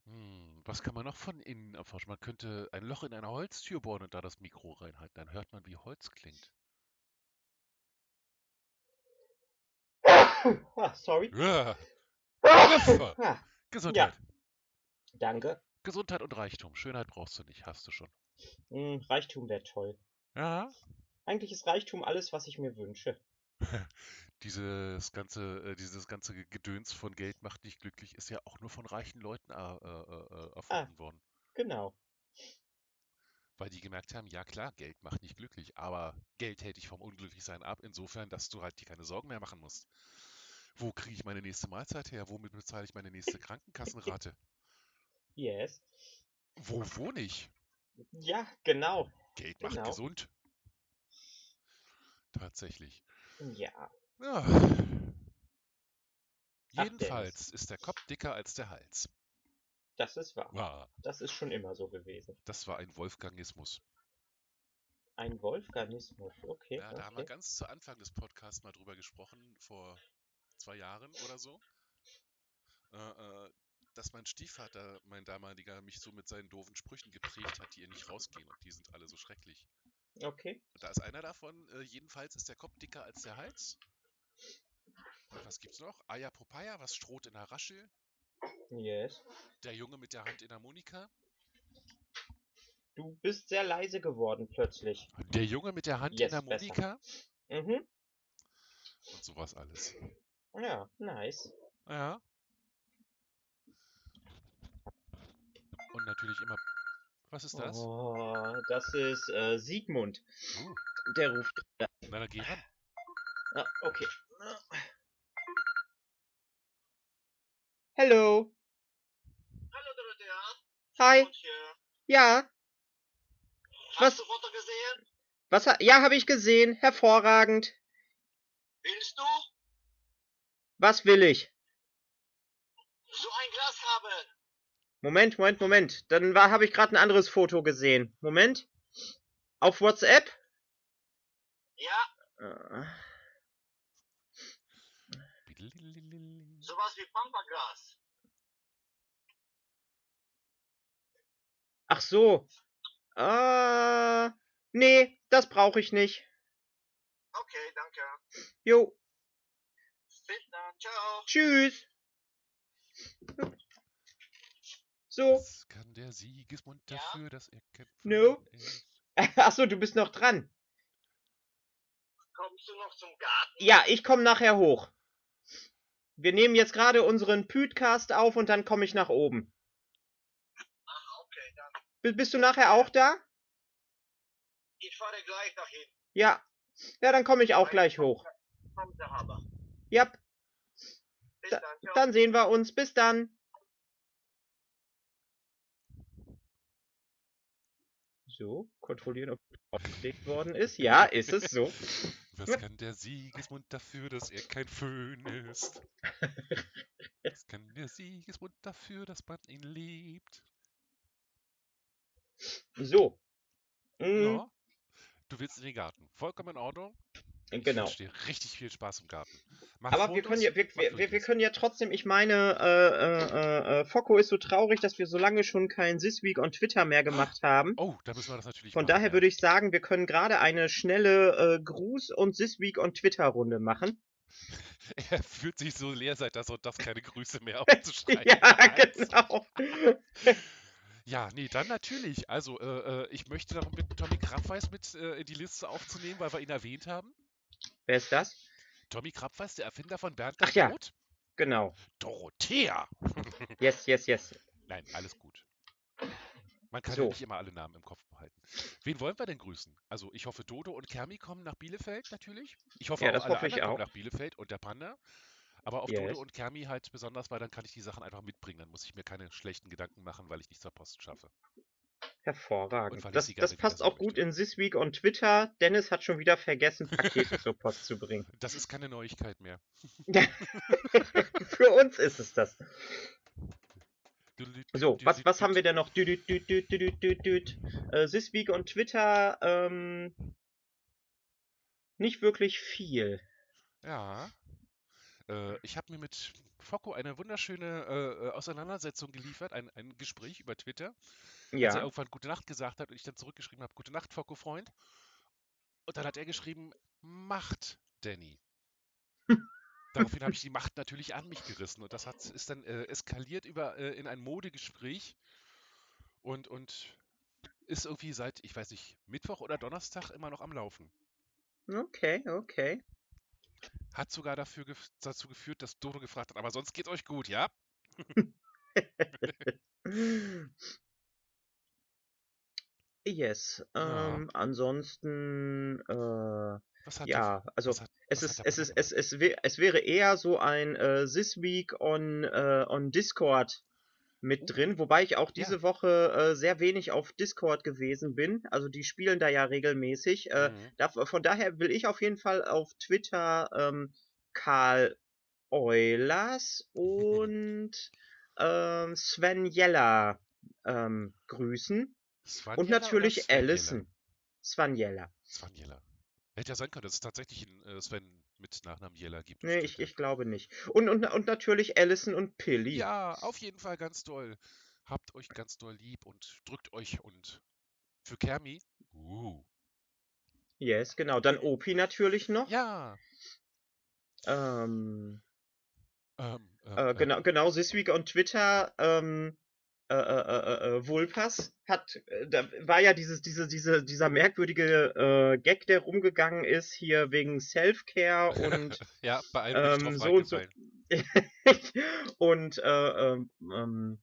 Hm, was kann man noch von innen erforschen? Man könnte ein Loch in eine Holztür bohren und da das Mikro reinhalten. Dann hört man, wie Holz klingt. ah, sorry. Ja, Ah, Gesundheit. danke. Gesundheit und Reichtum. Schönheit brauchst du nicht, hast du schon. Hm, Reichtum wäre toll. Ja. Eigentlich ist Reichtum alles, was ich mir wünsche. Dieses ganze, äh, dieses ganze Gedöns von Geld macht nicht glücklich ist ja auch nur von reichen Leuten äh, äh, äh, erfunden worden. Genau. Weil die gemerkt haben, ja klar, Geld macht nicht glücklich, aber Geld hält dich vom Unglücklichsein ab, insofern, dass du halt dir keine Sorgen mehr machen musst. Wo kriege ich meine nächste Mahlzeit her? Womit bezahle ich meine nächste Krankenkassenrate? Yes. Wo wohne ich? Ja, genau. Geld macht Genau. gesund. Tatsächlich. Ja. Ja. Ach, Jedenfalls ist der Kopf dicker als der Hals. Das ist wahr. Ah, Das ist schon immer so gewesen. das war ein Wolfgangismus. Ein Wolfganismus. Okay. Ja, da haben wir ganz zu Anfang des Podcasts mal drüber gesprochen, vor zwei Jahren oder so. Äh, äh, dass mein Stiefvater, mein damaliger, mich so mit seinen doofen Sprüchen geprägt hat, die ihr nicht rausgehen und die sind alle so schrecklich. Okay. Und da ist einer davon, äh, jedenfalls ist der Kopf dicker als der Hals. Was gibt's noch? Aya Popeye, was stroht in der Raschel? Yes. Der Junge mit der Hand in der Monika? Du bist sehr leise geworden plötzlich. Der Junge mit der Hand Yes, in der besser. Monika? Mhm. Und sowas alles. Ja, nice. Ja. Und natürlich immer. Was ist das? Oh, das ist äh, Siegmund. Uh, Der ruft. na dann geh ran. Ah, okay. Hello. Hallo Dorothea. Hi. Ja. Hast Was? du Foto gesehen? Was? Ja, habe ich gesehen. Hervorragend. Willst du Was will ich? so ein Glas haben? Moment, Moment, Moment. Dann war habe ich gerade ein anderes Foto gesehen. Moment. Auf WhatsApp? Ja, Bidilililili. sowas wie Pampagras. Ach so. Äh, nee, das brauche ich nicht. Okay, danke. Jo, Bis dann. Ciao. tschüss. So. Was kann der Siegesmund Ja? dafür, dass er kein No. Freund ist? Ach so, du bist noch dran. Kommst du noch zum Garten? Ja, ich komme nachher hoch. Wir nehmen jetzt gerade unseren Podcast auf und dann komme ich nach oben. Ach, okay, dann. B bist du nachher auch da? Ich fahre gleich dahin. Ja. Ja, dann komme ich auch gleich hoch. Kommt der Haber. Ja, Bis dann sehen wir uns. Bis dann. So, kontrollieren, ob aufgelegt worden ist. Ja, ist es so. Was kann der Siegesmund dafür, dass er kein Föhn ist? Was kann der Siegesmund dafür, dass man ihn liebt? So. Mm, Ja. Du willst in den Garten. Vollkommen in Ordnung. Ich genau. wünsche dir richtig viel Spaß im Garten. Mach Aber wir Fotos, können ja, wir, wir, wir, wir können ja trotzdem, ich meine, äh, äh, äh, äh, Focko ist so traurig, dass wir so lange schon kein This Week on Twitter mehr gemacht haben. Oh, da müssen wir das natürlich Von machen, daher ja. würde ich sagen, wir können gerade eine schnelle äh, Gruß- und This Week on Twitter-Runde machen. Er fühlt sich so leer, seit das und das keine Grüße mehr aufzuschreiben ja, genau. Ja, nee, dann natürlich. Also, äh, äh, ich möchte darum bitten, Tommy Krabweis mit äh, in die Liste aufzunehmen, weil wir ihn erwähnt haben. Wer ist das? Tommy Krabweis, der Erfinder von Bernd Ach ja. Kaprot. Genau. Dorothea. Yes, yes, yes. Nein, alles gut. Man kann So. ja nicht immer alle Namen im Kopf behalten. Wen wollen wir denn grüßen? Also, ich hoffe, Dodo und Kermi kommen nach Bielefeld natürlich. Ich hoffe Ja, auch, das alle hoffe ich anderen kommen auch. nach Bielefeld und der Panda. Aber auf Yes. Dodo und Kermi halt besonders, weil dann kann ich die Sachen einfach mitbringen. Dann muss ich mir keine schlechten Gedanken machen, weil ich nicht zur Post schaffe. Hervorragend. Das, das passt auch gut in This Week on Twitter. Dennis hat schon wieder vergessen, Pakete zur Post zu bringen. Das ist keine Neuigkeit mehr. Für uns ist es das. So, was, was haben wir denn noch? Düdüt, düdüt, düdüt, düdüt, düdüt. Äh, This Week on Twitter, ähm, nicht wirklich viel. Ja. Äh, ich habe mir mit Focko eine wunderschöne äh, äh, Auseinandersetzung geliefert, ein, ein Gespräch über Twitter, als er Ja, irgendwann Gute Nacht gesagt hat und ich dann zurückgeschrieben habe, Gute Nacht, Focko, Freund. Und dann hat er geschrieben, Macht, Danny. Daraufhin habe ich die Macht natürlich an mich gerissen und das hat, ist dann äh, eskaliert über, äh, in ein Modegespräch und, und ist irgendwie seit, ich weiß nicht, Mittwoch oder Donnerstag immer noch am Laufen. okay, okay. Hat sogar dafür gef dazu geführt, dass Dodo gefragt hat, aber sonst geht's euch gut, ja? Yes. Ja. Ähm, ansonsten, äh, Was hat ja, also was hat, es was ist, hat der es ist, es, es, wär, es wäre eher so ein äh, This Week on, äh, on Discord mit Oh. drin, wobei ich auch Ja. diese Woche äh, sehr wenig auf Discord gewesen bin. Also die spielen da ja regelmäßig. Äh, Mhm. da, von daher will ich auf jeden Fall auf Twitter ähm, Karl Eulers und ähm, Sven Jeller ähm, grüßen. Und Svanjela oder natürlich? Allison. Sven Jeller. Svanjela. Hätte ja sein können, dass es tatsächlich einen äh, Sven mit Nachnamen Jella gibt. Nee, ich, ich glaube nicht. Und, und, und natürlich Allison und Pilly. Ja, auf jeden Fall ganz doll. Habt euch ganz doll lieb und drückt euch und für Kermi. Uh. Yes, genau. Dann Opi natürlich noch. Ja. Ähm, Ähm, ähm, äh, ähm, genau, genau, This Week on Twitter, ähm, äh, äh, äh, äh, Vulpas hat, äh, da war ja dieses, diese, diese, dieser merkwürdige äh, Gag, der rumgegangen ist, hier wegen Self-Care und ja, bei einem ähm, so und so. und äh, ähm,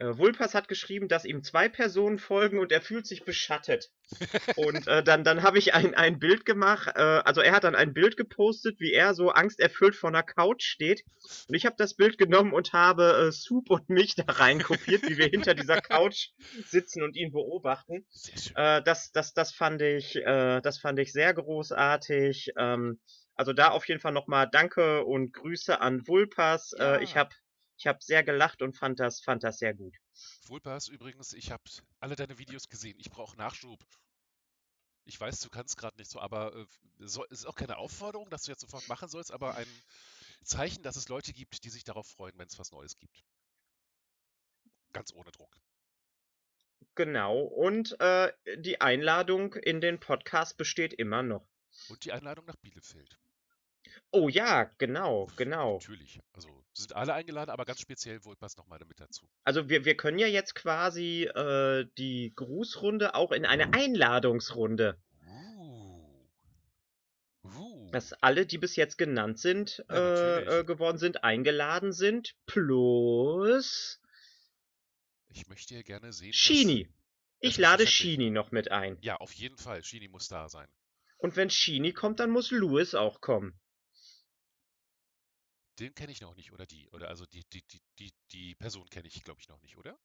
ähm, äh, Vulpas hat geschrieben, dass ihm zwei Personen folgen und er fühlt sich beschattet. Und äh, dann, dann habe ich ein, ein Bild gemacht, äh, also er hat dann ein Bild gepostet, wie er so angsterfüllt vor einer Couch steht. Und ich habe das Bild genommen und habe äh, Soup und mich da rein kopiert, wie wir hinter dieser Couch sitzen und ihn beobachten. Äh, das, das, das fand ich, äh, das fand ich sehr großartig. Ähm, also da auf jeden Fall nochmal Danke und Grüße an Vulpas. Äh, ich Ja. habe ich hab sehr gelacht und fand das, fand das sehr gut. Vulpas übrigens, ich habe alle deine Videos gesehen. Ich brauche Nachschub. Ich weiß, du kannst gerade nicht so, aber äh, so, ist auch keine Aufforderung, dass du jetzt sofort machen sollst, aber ein Zeichen, dass es Leute gibt, die sich darauf freuen, wenn es was Neues gibt. Ganz ohne Druck. Genau. Und äh, die Einladung in den Podcast besteht immer noch. Und die Einladung nach Bielefeld. Oh ja, genau, genau. Natürlich. Also sind alle eingeladen, aber ganz speziell Vulpas nochmal damit dazu. Also wir, wir können ja jetzt quasi äh, die Grußrunde auch in eine Uh. Einladungsrunde, Uh. dass alle, die bis jetzt genannt sind, Ja, äh, natürlich. äh, geworden sind, eingeladen sind, plus Ich möchte ja gerne sehen, dass... Shini. Ich lade ist Shini noch mit ein. Ja, auf jeden Fall. Shini muss da sein. Und wenn Shini kommt, dann muss Louis auch kommen. Den kenne ich noch nicht, oder die? Oder also die, die, die, die, die Person kenne ich, glaube ich, noch nicht, oder?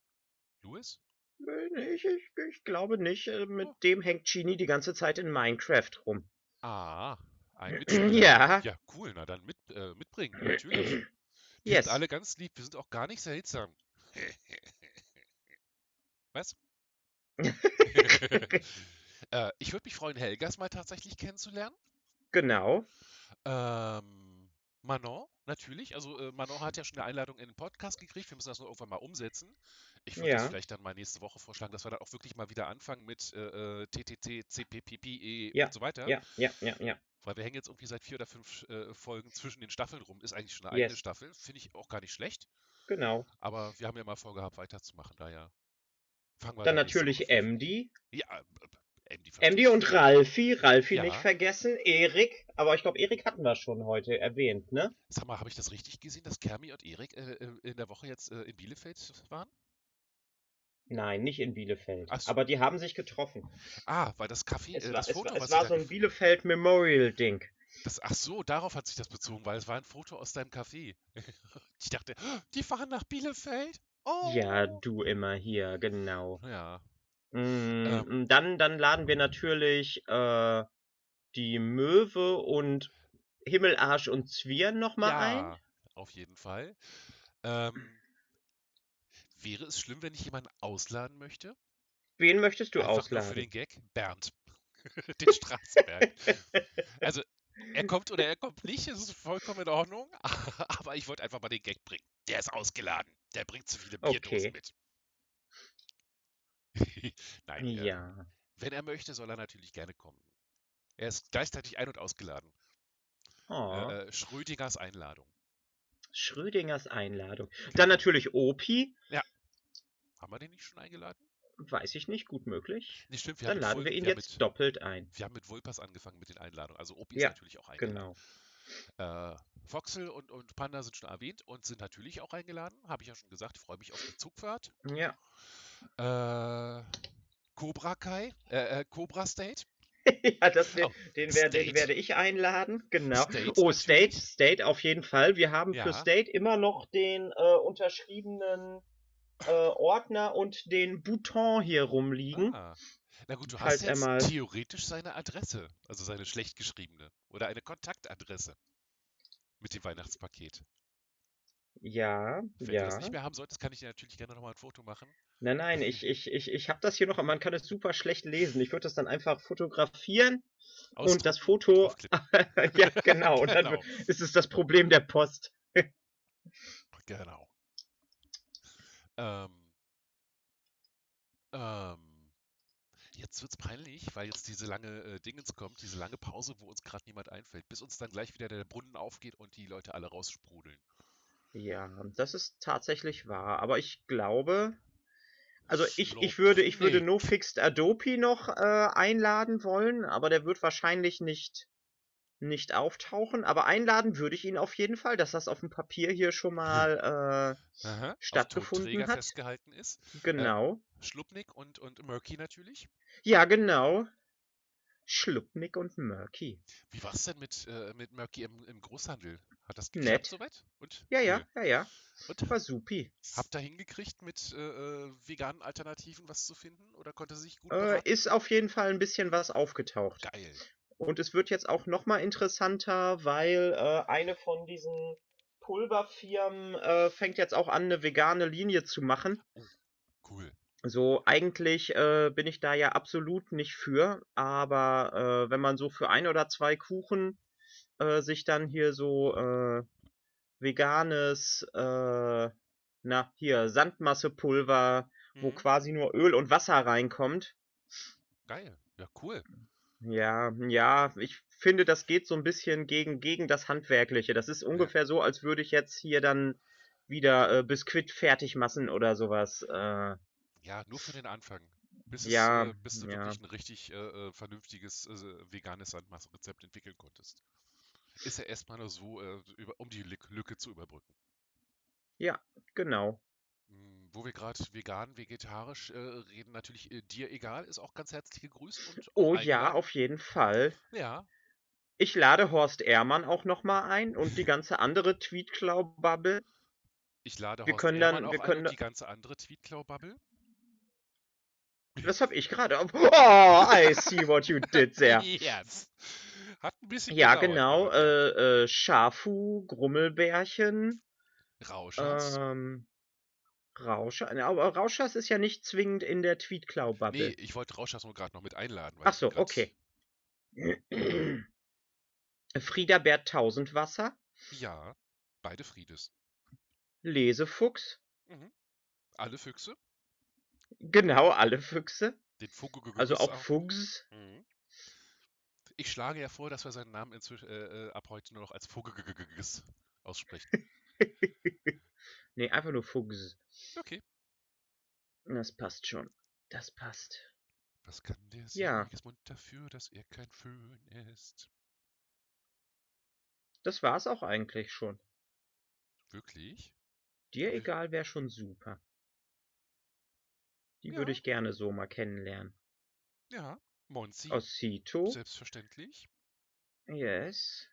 Louis? Äh, Ich, ich, ich glaube nicht. äh, Mit Oh. dem hängt Shini die ganze Zeit in Minecraft rum. Ah, ein Mitspieler. Ja. Ja, cool. Na dann mit, äh, mitbringen, natürlich. Wir Yes. sind alle ganz lieb. Wir sind auch gar nicht seltsam. Was? äh, ich würde mich freuen, Helgas mal tatsächlich kennenzulernen. genau. Ähm, Manon, natürlich. Also äh, Manon hat ja schon eine Einladung in den Podcast gekriegt. Wir müssen das nur irgendwann mal umsetzen. Ich würde das Ja. vielleicht dann mal nächste Woche vorschlagen, dass wir dann auch wirklich mal wieder anfangen mit äh, äh, TTT, CPPPE Ja, und so weiter. Ja, ja, ja, ja. Weil wir hängen jetzt irgendwie seit vier oder fünf äh, Folgen zwischen den Staffeln rum. Ist eigentlich schon eine eigene Yes. Staffel. Finde ich auch gar nicht schlecht. Genau. Aber wir haben ja mal vorgehabt, weiterzumachen. Daher fangen wir Dann natürlich. MD. Ja, MD ich. und Ralfi. Ralfi Ja. nicht vergessen. Erik. Aber ich glaube, Erik hatten wir schon heute erwähnt, ne? Sag mal, habe ich das richtig gesehen, dass Kermi und Erik äh, äh, in der Woche jetzt äh, in Bielefeld waren? Nein, nicht in Bielefeld. So. Aber die haben sich getroffen. Ah, weil das Café, Es äh, das es Foto, war, was es war so ein Bielefeld Memorial-Ding. das, ach so, darauf hat sich das bezogen, weil es war ein Foto aus deinem Café. Ich dachte, "Oh, die fahren nach Bielefeld? Oh. Ja, du immer hier, genau. Ja, Mm, Ähm. Dann, dann laden wir natürlich äh, die Möwe und Himmelarsch und Zwirn nochmal ein. ja, auf jeden Fall. Ähm, wäre es schlimm, wenn ich jemanden ausladen möchte? Wen möchtest du Einfach nur ausladen? für den Gag? Bernd. den Straßenberg. Also, er kommt oder er kommt nicht, es ist vollkommen in Ordnung. Aber ich wollte einfach mal den Gag bringen. Der ist ausgeladen. Der bringt zu viele Bierdosen Okay. mit. Nein, äh, Ja. wenn er möchte, soll er natürlich gerne kommen. Er ist gleichzeitig ein- und ausgeladen. Oh, Äh, äh, Schrödingers Einladung. Schrödingers Einladung. Dann natürlich Opi. Haben wir den nicht schon eingeladen? Weiß ich nicht, gut möglich. Nee, stimmt, wir Dann haben mit laden Vul- wir ihn wir haben jetzt mit, doppelt ein. Wir haben mit Vulpas angefangen mit den Einladungen. Also Opi Ja, ist natürlich auch eingeladen. Genau. Äh, Foxel und, und Panda sind schon erwähnt und sind natürlich auch eingeladen. Habe ich ja schon gesagt. Ich freue mich auf die Zugfahrt. Ja. Äh, Cobra Kai, äh, äh, Cobra State. ja, das, Oh, den, werde, den State. werde ich einladen. Genau. State oh, natürlich. State, State auf jeden Fall. Wir haben für Ja. State immer noch den äh, unterschriebenen äh, Ordner und den Bouton hier rumliegen. Ah. Na gut, du hast er jetzt theoretisch seine Adresse, also seine schlecht geschriebene oder eine Kontaktadresse mit dem Weihnachtspaket. Ja, Wenn du ja. das nicht mehr haben solltest, kann ich dir natürlich gerne nochmal ein Foto machen. Nein, nein, ich, ich, ich, ich habe das hier noch, man kann es super schlecht lesen. Ich würde das dann einfach fotografieren und das Foto. ja, genau. Und dann Genau. ist es das Problem der Post. Genau. Ähm, ähm, jetzt wird's peinlich, weil jetzt diese lange äh, Dingens kommt, diese lange Pause, wo uns gerade niemand einfällt, bis uns dann gleich wieder der Brunnen aufgeht und die Leute alle raussprudeln. Ja, das ist tatsächlich wahr. Aber ich glaube, also ich, ich würde, ich würde Nee. No Fixed Adobe noch äh, einladen wollen, aber der wird wahrscheinlich nicht, nicht auftauchen. Aber einladen würde ich ihn auf jeden Fall, dass das auf dem Papier hier schon mal äh, Aha, stattgefunden hat. festgehalten ist. genau. Schlupnik und, und Murky natürlich. Ja, genau. Schluppnick und Murky. Wie war's denn mit, äh, mit Murky im, im Großhandel? Hat das Nett. geklappt soweit? Und? Ja, ja, ja, ja. Und War supi. habt ihr hingekriegt, mit äh, äh, veganen Alternativen was zu finden? Oder konnte sich gut Äh, ist auf jeden Fall ein bisschen was aufgetaucht. Geil. Und es wird jetzt auch noch mal interessanter, weil äh, eine von diesen Pulverfirmen äh, fängt jetzt auch an, eine vegane Linie zu machen. Cool. So, eigentlich äh, bin ich da ja absolut nicht für, aber äh, wenn man so für ein oder zwei Kuchen äh, sich dann hier so äh, veganes, äh, na, hier, Sandmassepulver, wo Mhm. quasi nur Öl und Wasser reinkommt, Geil. Ja, cool. Ja, ja, ich finde, das geht so ein bisschen gegen, gegen das Handwerkliche. Das ist ungefähr so, als würde ich jetzt hier dann wieder äh, Biskuit fertig machen oder sowas. Äh, Ja, nur für den Anfang. Bis, Ja, es, äh, bis du ja. wirklich ein richtig äh, äh, vernünftiges äh, veganes Sandmassenrezept entwickeln konntest. Ist ja erstmal nur so, äh, über, um die Lück- Lücke zu überbrücken. genau. Hm, Wo wir gerade vegan, vegetarisch äh, reden, natürlich dir egal, ist auch ganz herzlich gegrüßt und Oh ja, eingeladen. auf jeden Fall. Ja, Ich lade Horst Ehrmann auch noch mal ein und die ganze andere Tweetklau-Bubble. ich lade Wir Horst können Ehrmann dann- auch wir ein können und da- die ganze andere Tweetklau-Bubble. Das habe ich gerade. Oh, I see what you did there. Yes. Hat ein bisschen Ja, genau. Äh, äh, Schafu, Grummelbärchen. Rauschers. Ähm, Rauscher. Aber Rauschers ist ja nicht zwingend in der nee, Tweetklau-Bubble. ich wollte Rauschers nur gerade noch mit einladen. Ach so, okay. Frieda Bert Tausendwasser, Ja, beide Friedes. Lesefuchs, Alle Füchse. Genau, alle Füchse, Den Fugugugus also auch Fuchs. Mhm. Ich schlage ja vor, dass wir seinen Namen inzwischen äh, äh, ab heute nur noch als Fugugugus aussprechen. Nee, einfach nur Fuchs. Okay. Das passt schon. Das passt. Was kann der Ja. Siegesmund dafür, dass er kein Föhn ist? Das war's auch eigentlich schon. Wirklich? Dir egal wäre schon super. Die Ja. würde ich gerne so mal kennenlernen. Ja. Monzi. Osito, Selbstverständlich. yes.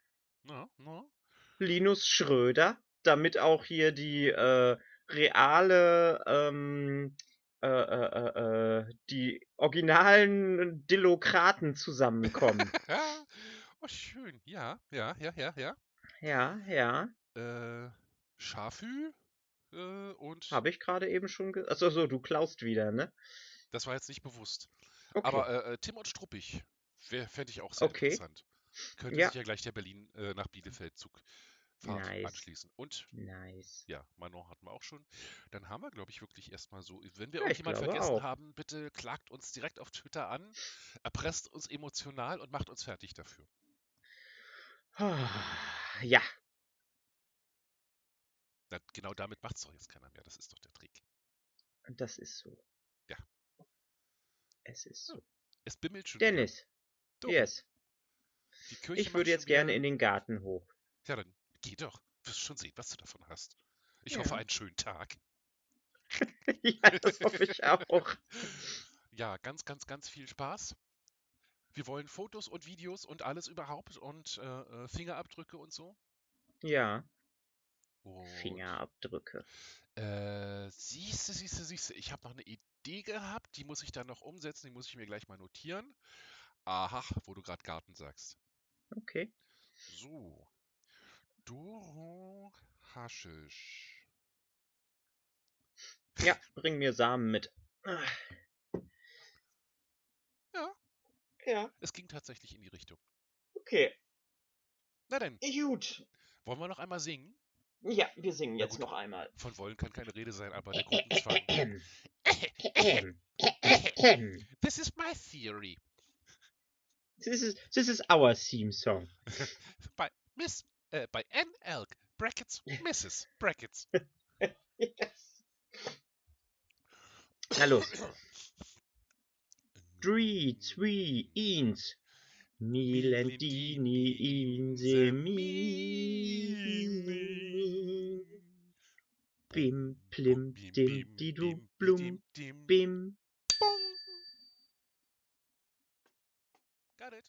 Na, na. Linus Schröder, damit auch hier die äh, reale, ähm, äh, äh, äh, äh, die originalen Dillokraten zusammenkommen. Ja. Oh, schön. Ja, ja, ja, ja, ja. ja, ja, Äh, Schafü äh, und habe ich gerade eben schon ge Achso, so, du klaust wieder, ne? das war jetzt nicht bewusst. Okay. Aber äh, äh, Tim und Struppig fände ich auch sehr Okay. interessant. Könnte Ja. sich ja gleich der Berlin äh, nach Bielefeld Zugfahrt Nice. anschließen. Und nice. ja, Manon hatten wir auch schon. Dann haben wir, glaube ich, wirklich erstmal so. Wenn wir Ja, ich irgendjemand glaube vergessen auch. haben, bitte klagt uns direkt auf Twitter an, erpresst uns emotional und macht uns fertig dafür. Ja, Na, genau damit macht es doch jetzt keiner mehr. Das ist doch der Trick. das ist so. Ja. Es ist so. Es bimmelt schon. Dennis, yes. Ich würde jetzt gerne in den Garten hoch. Ja, dann geh doch. Wirst schon sehen, was du davon hast. Ich Ja. hoffe, einen schönen Tag. ja, das hoffe ich auch. Ja, ganz, ganz, ganz viel Spaß. Wir wollen Fotos und Videos und alles überhaupt und äh, äh, Fingerabdrücke und so. Ja, Und, Fingerabdrücke. Äh, siehste, siehste, siehste. Ich habe noch eine Idee gehabt, die muss ich dann noch umsetzen, die muss ich mir gleich mal notieren. Aha, wo du gerade Garten sagst. Okay. So. Doro Haschisch. Ja, bring mir Samen mit. Ja. Ja, Es ging tatsächlich in die Richtung. okay. Na denn, Gut. wollen wir noch einmal singen? Ja, wir singen jetzt noch einmal. Von wollen kann keine Rede sein, aber der Gruppenzwang. This is my theory. This is, this is our theme song. By Miss, äh, by N. Elk, Brackets, Mrs. Brackets. Yes. Na los. Three, three, eins. Milantini in the meaning. Bim, plim, dim, didu, blum, bim. Boom! Got it.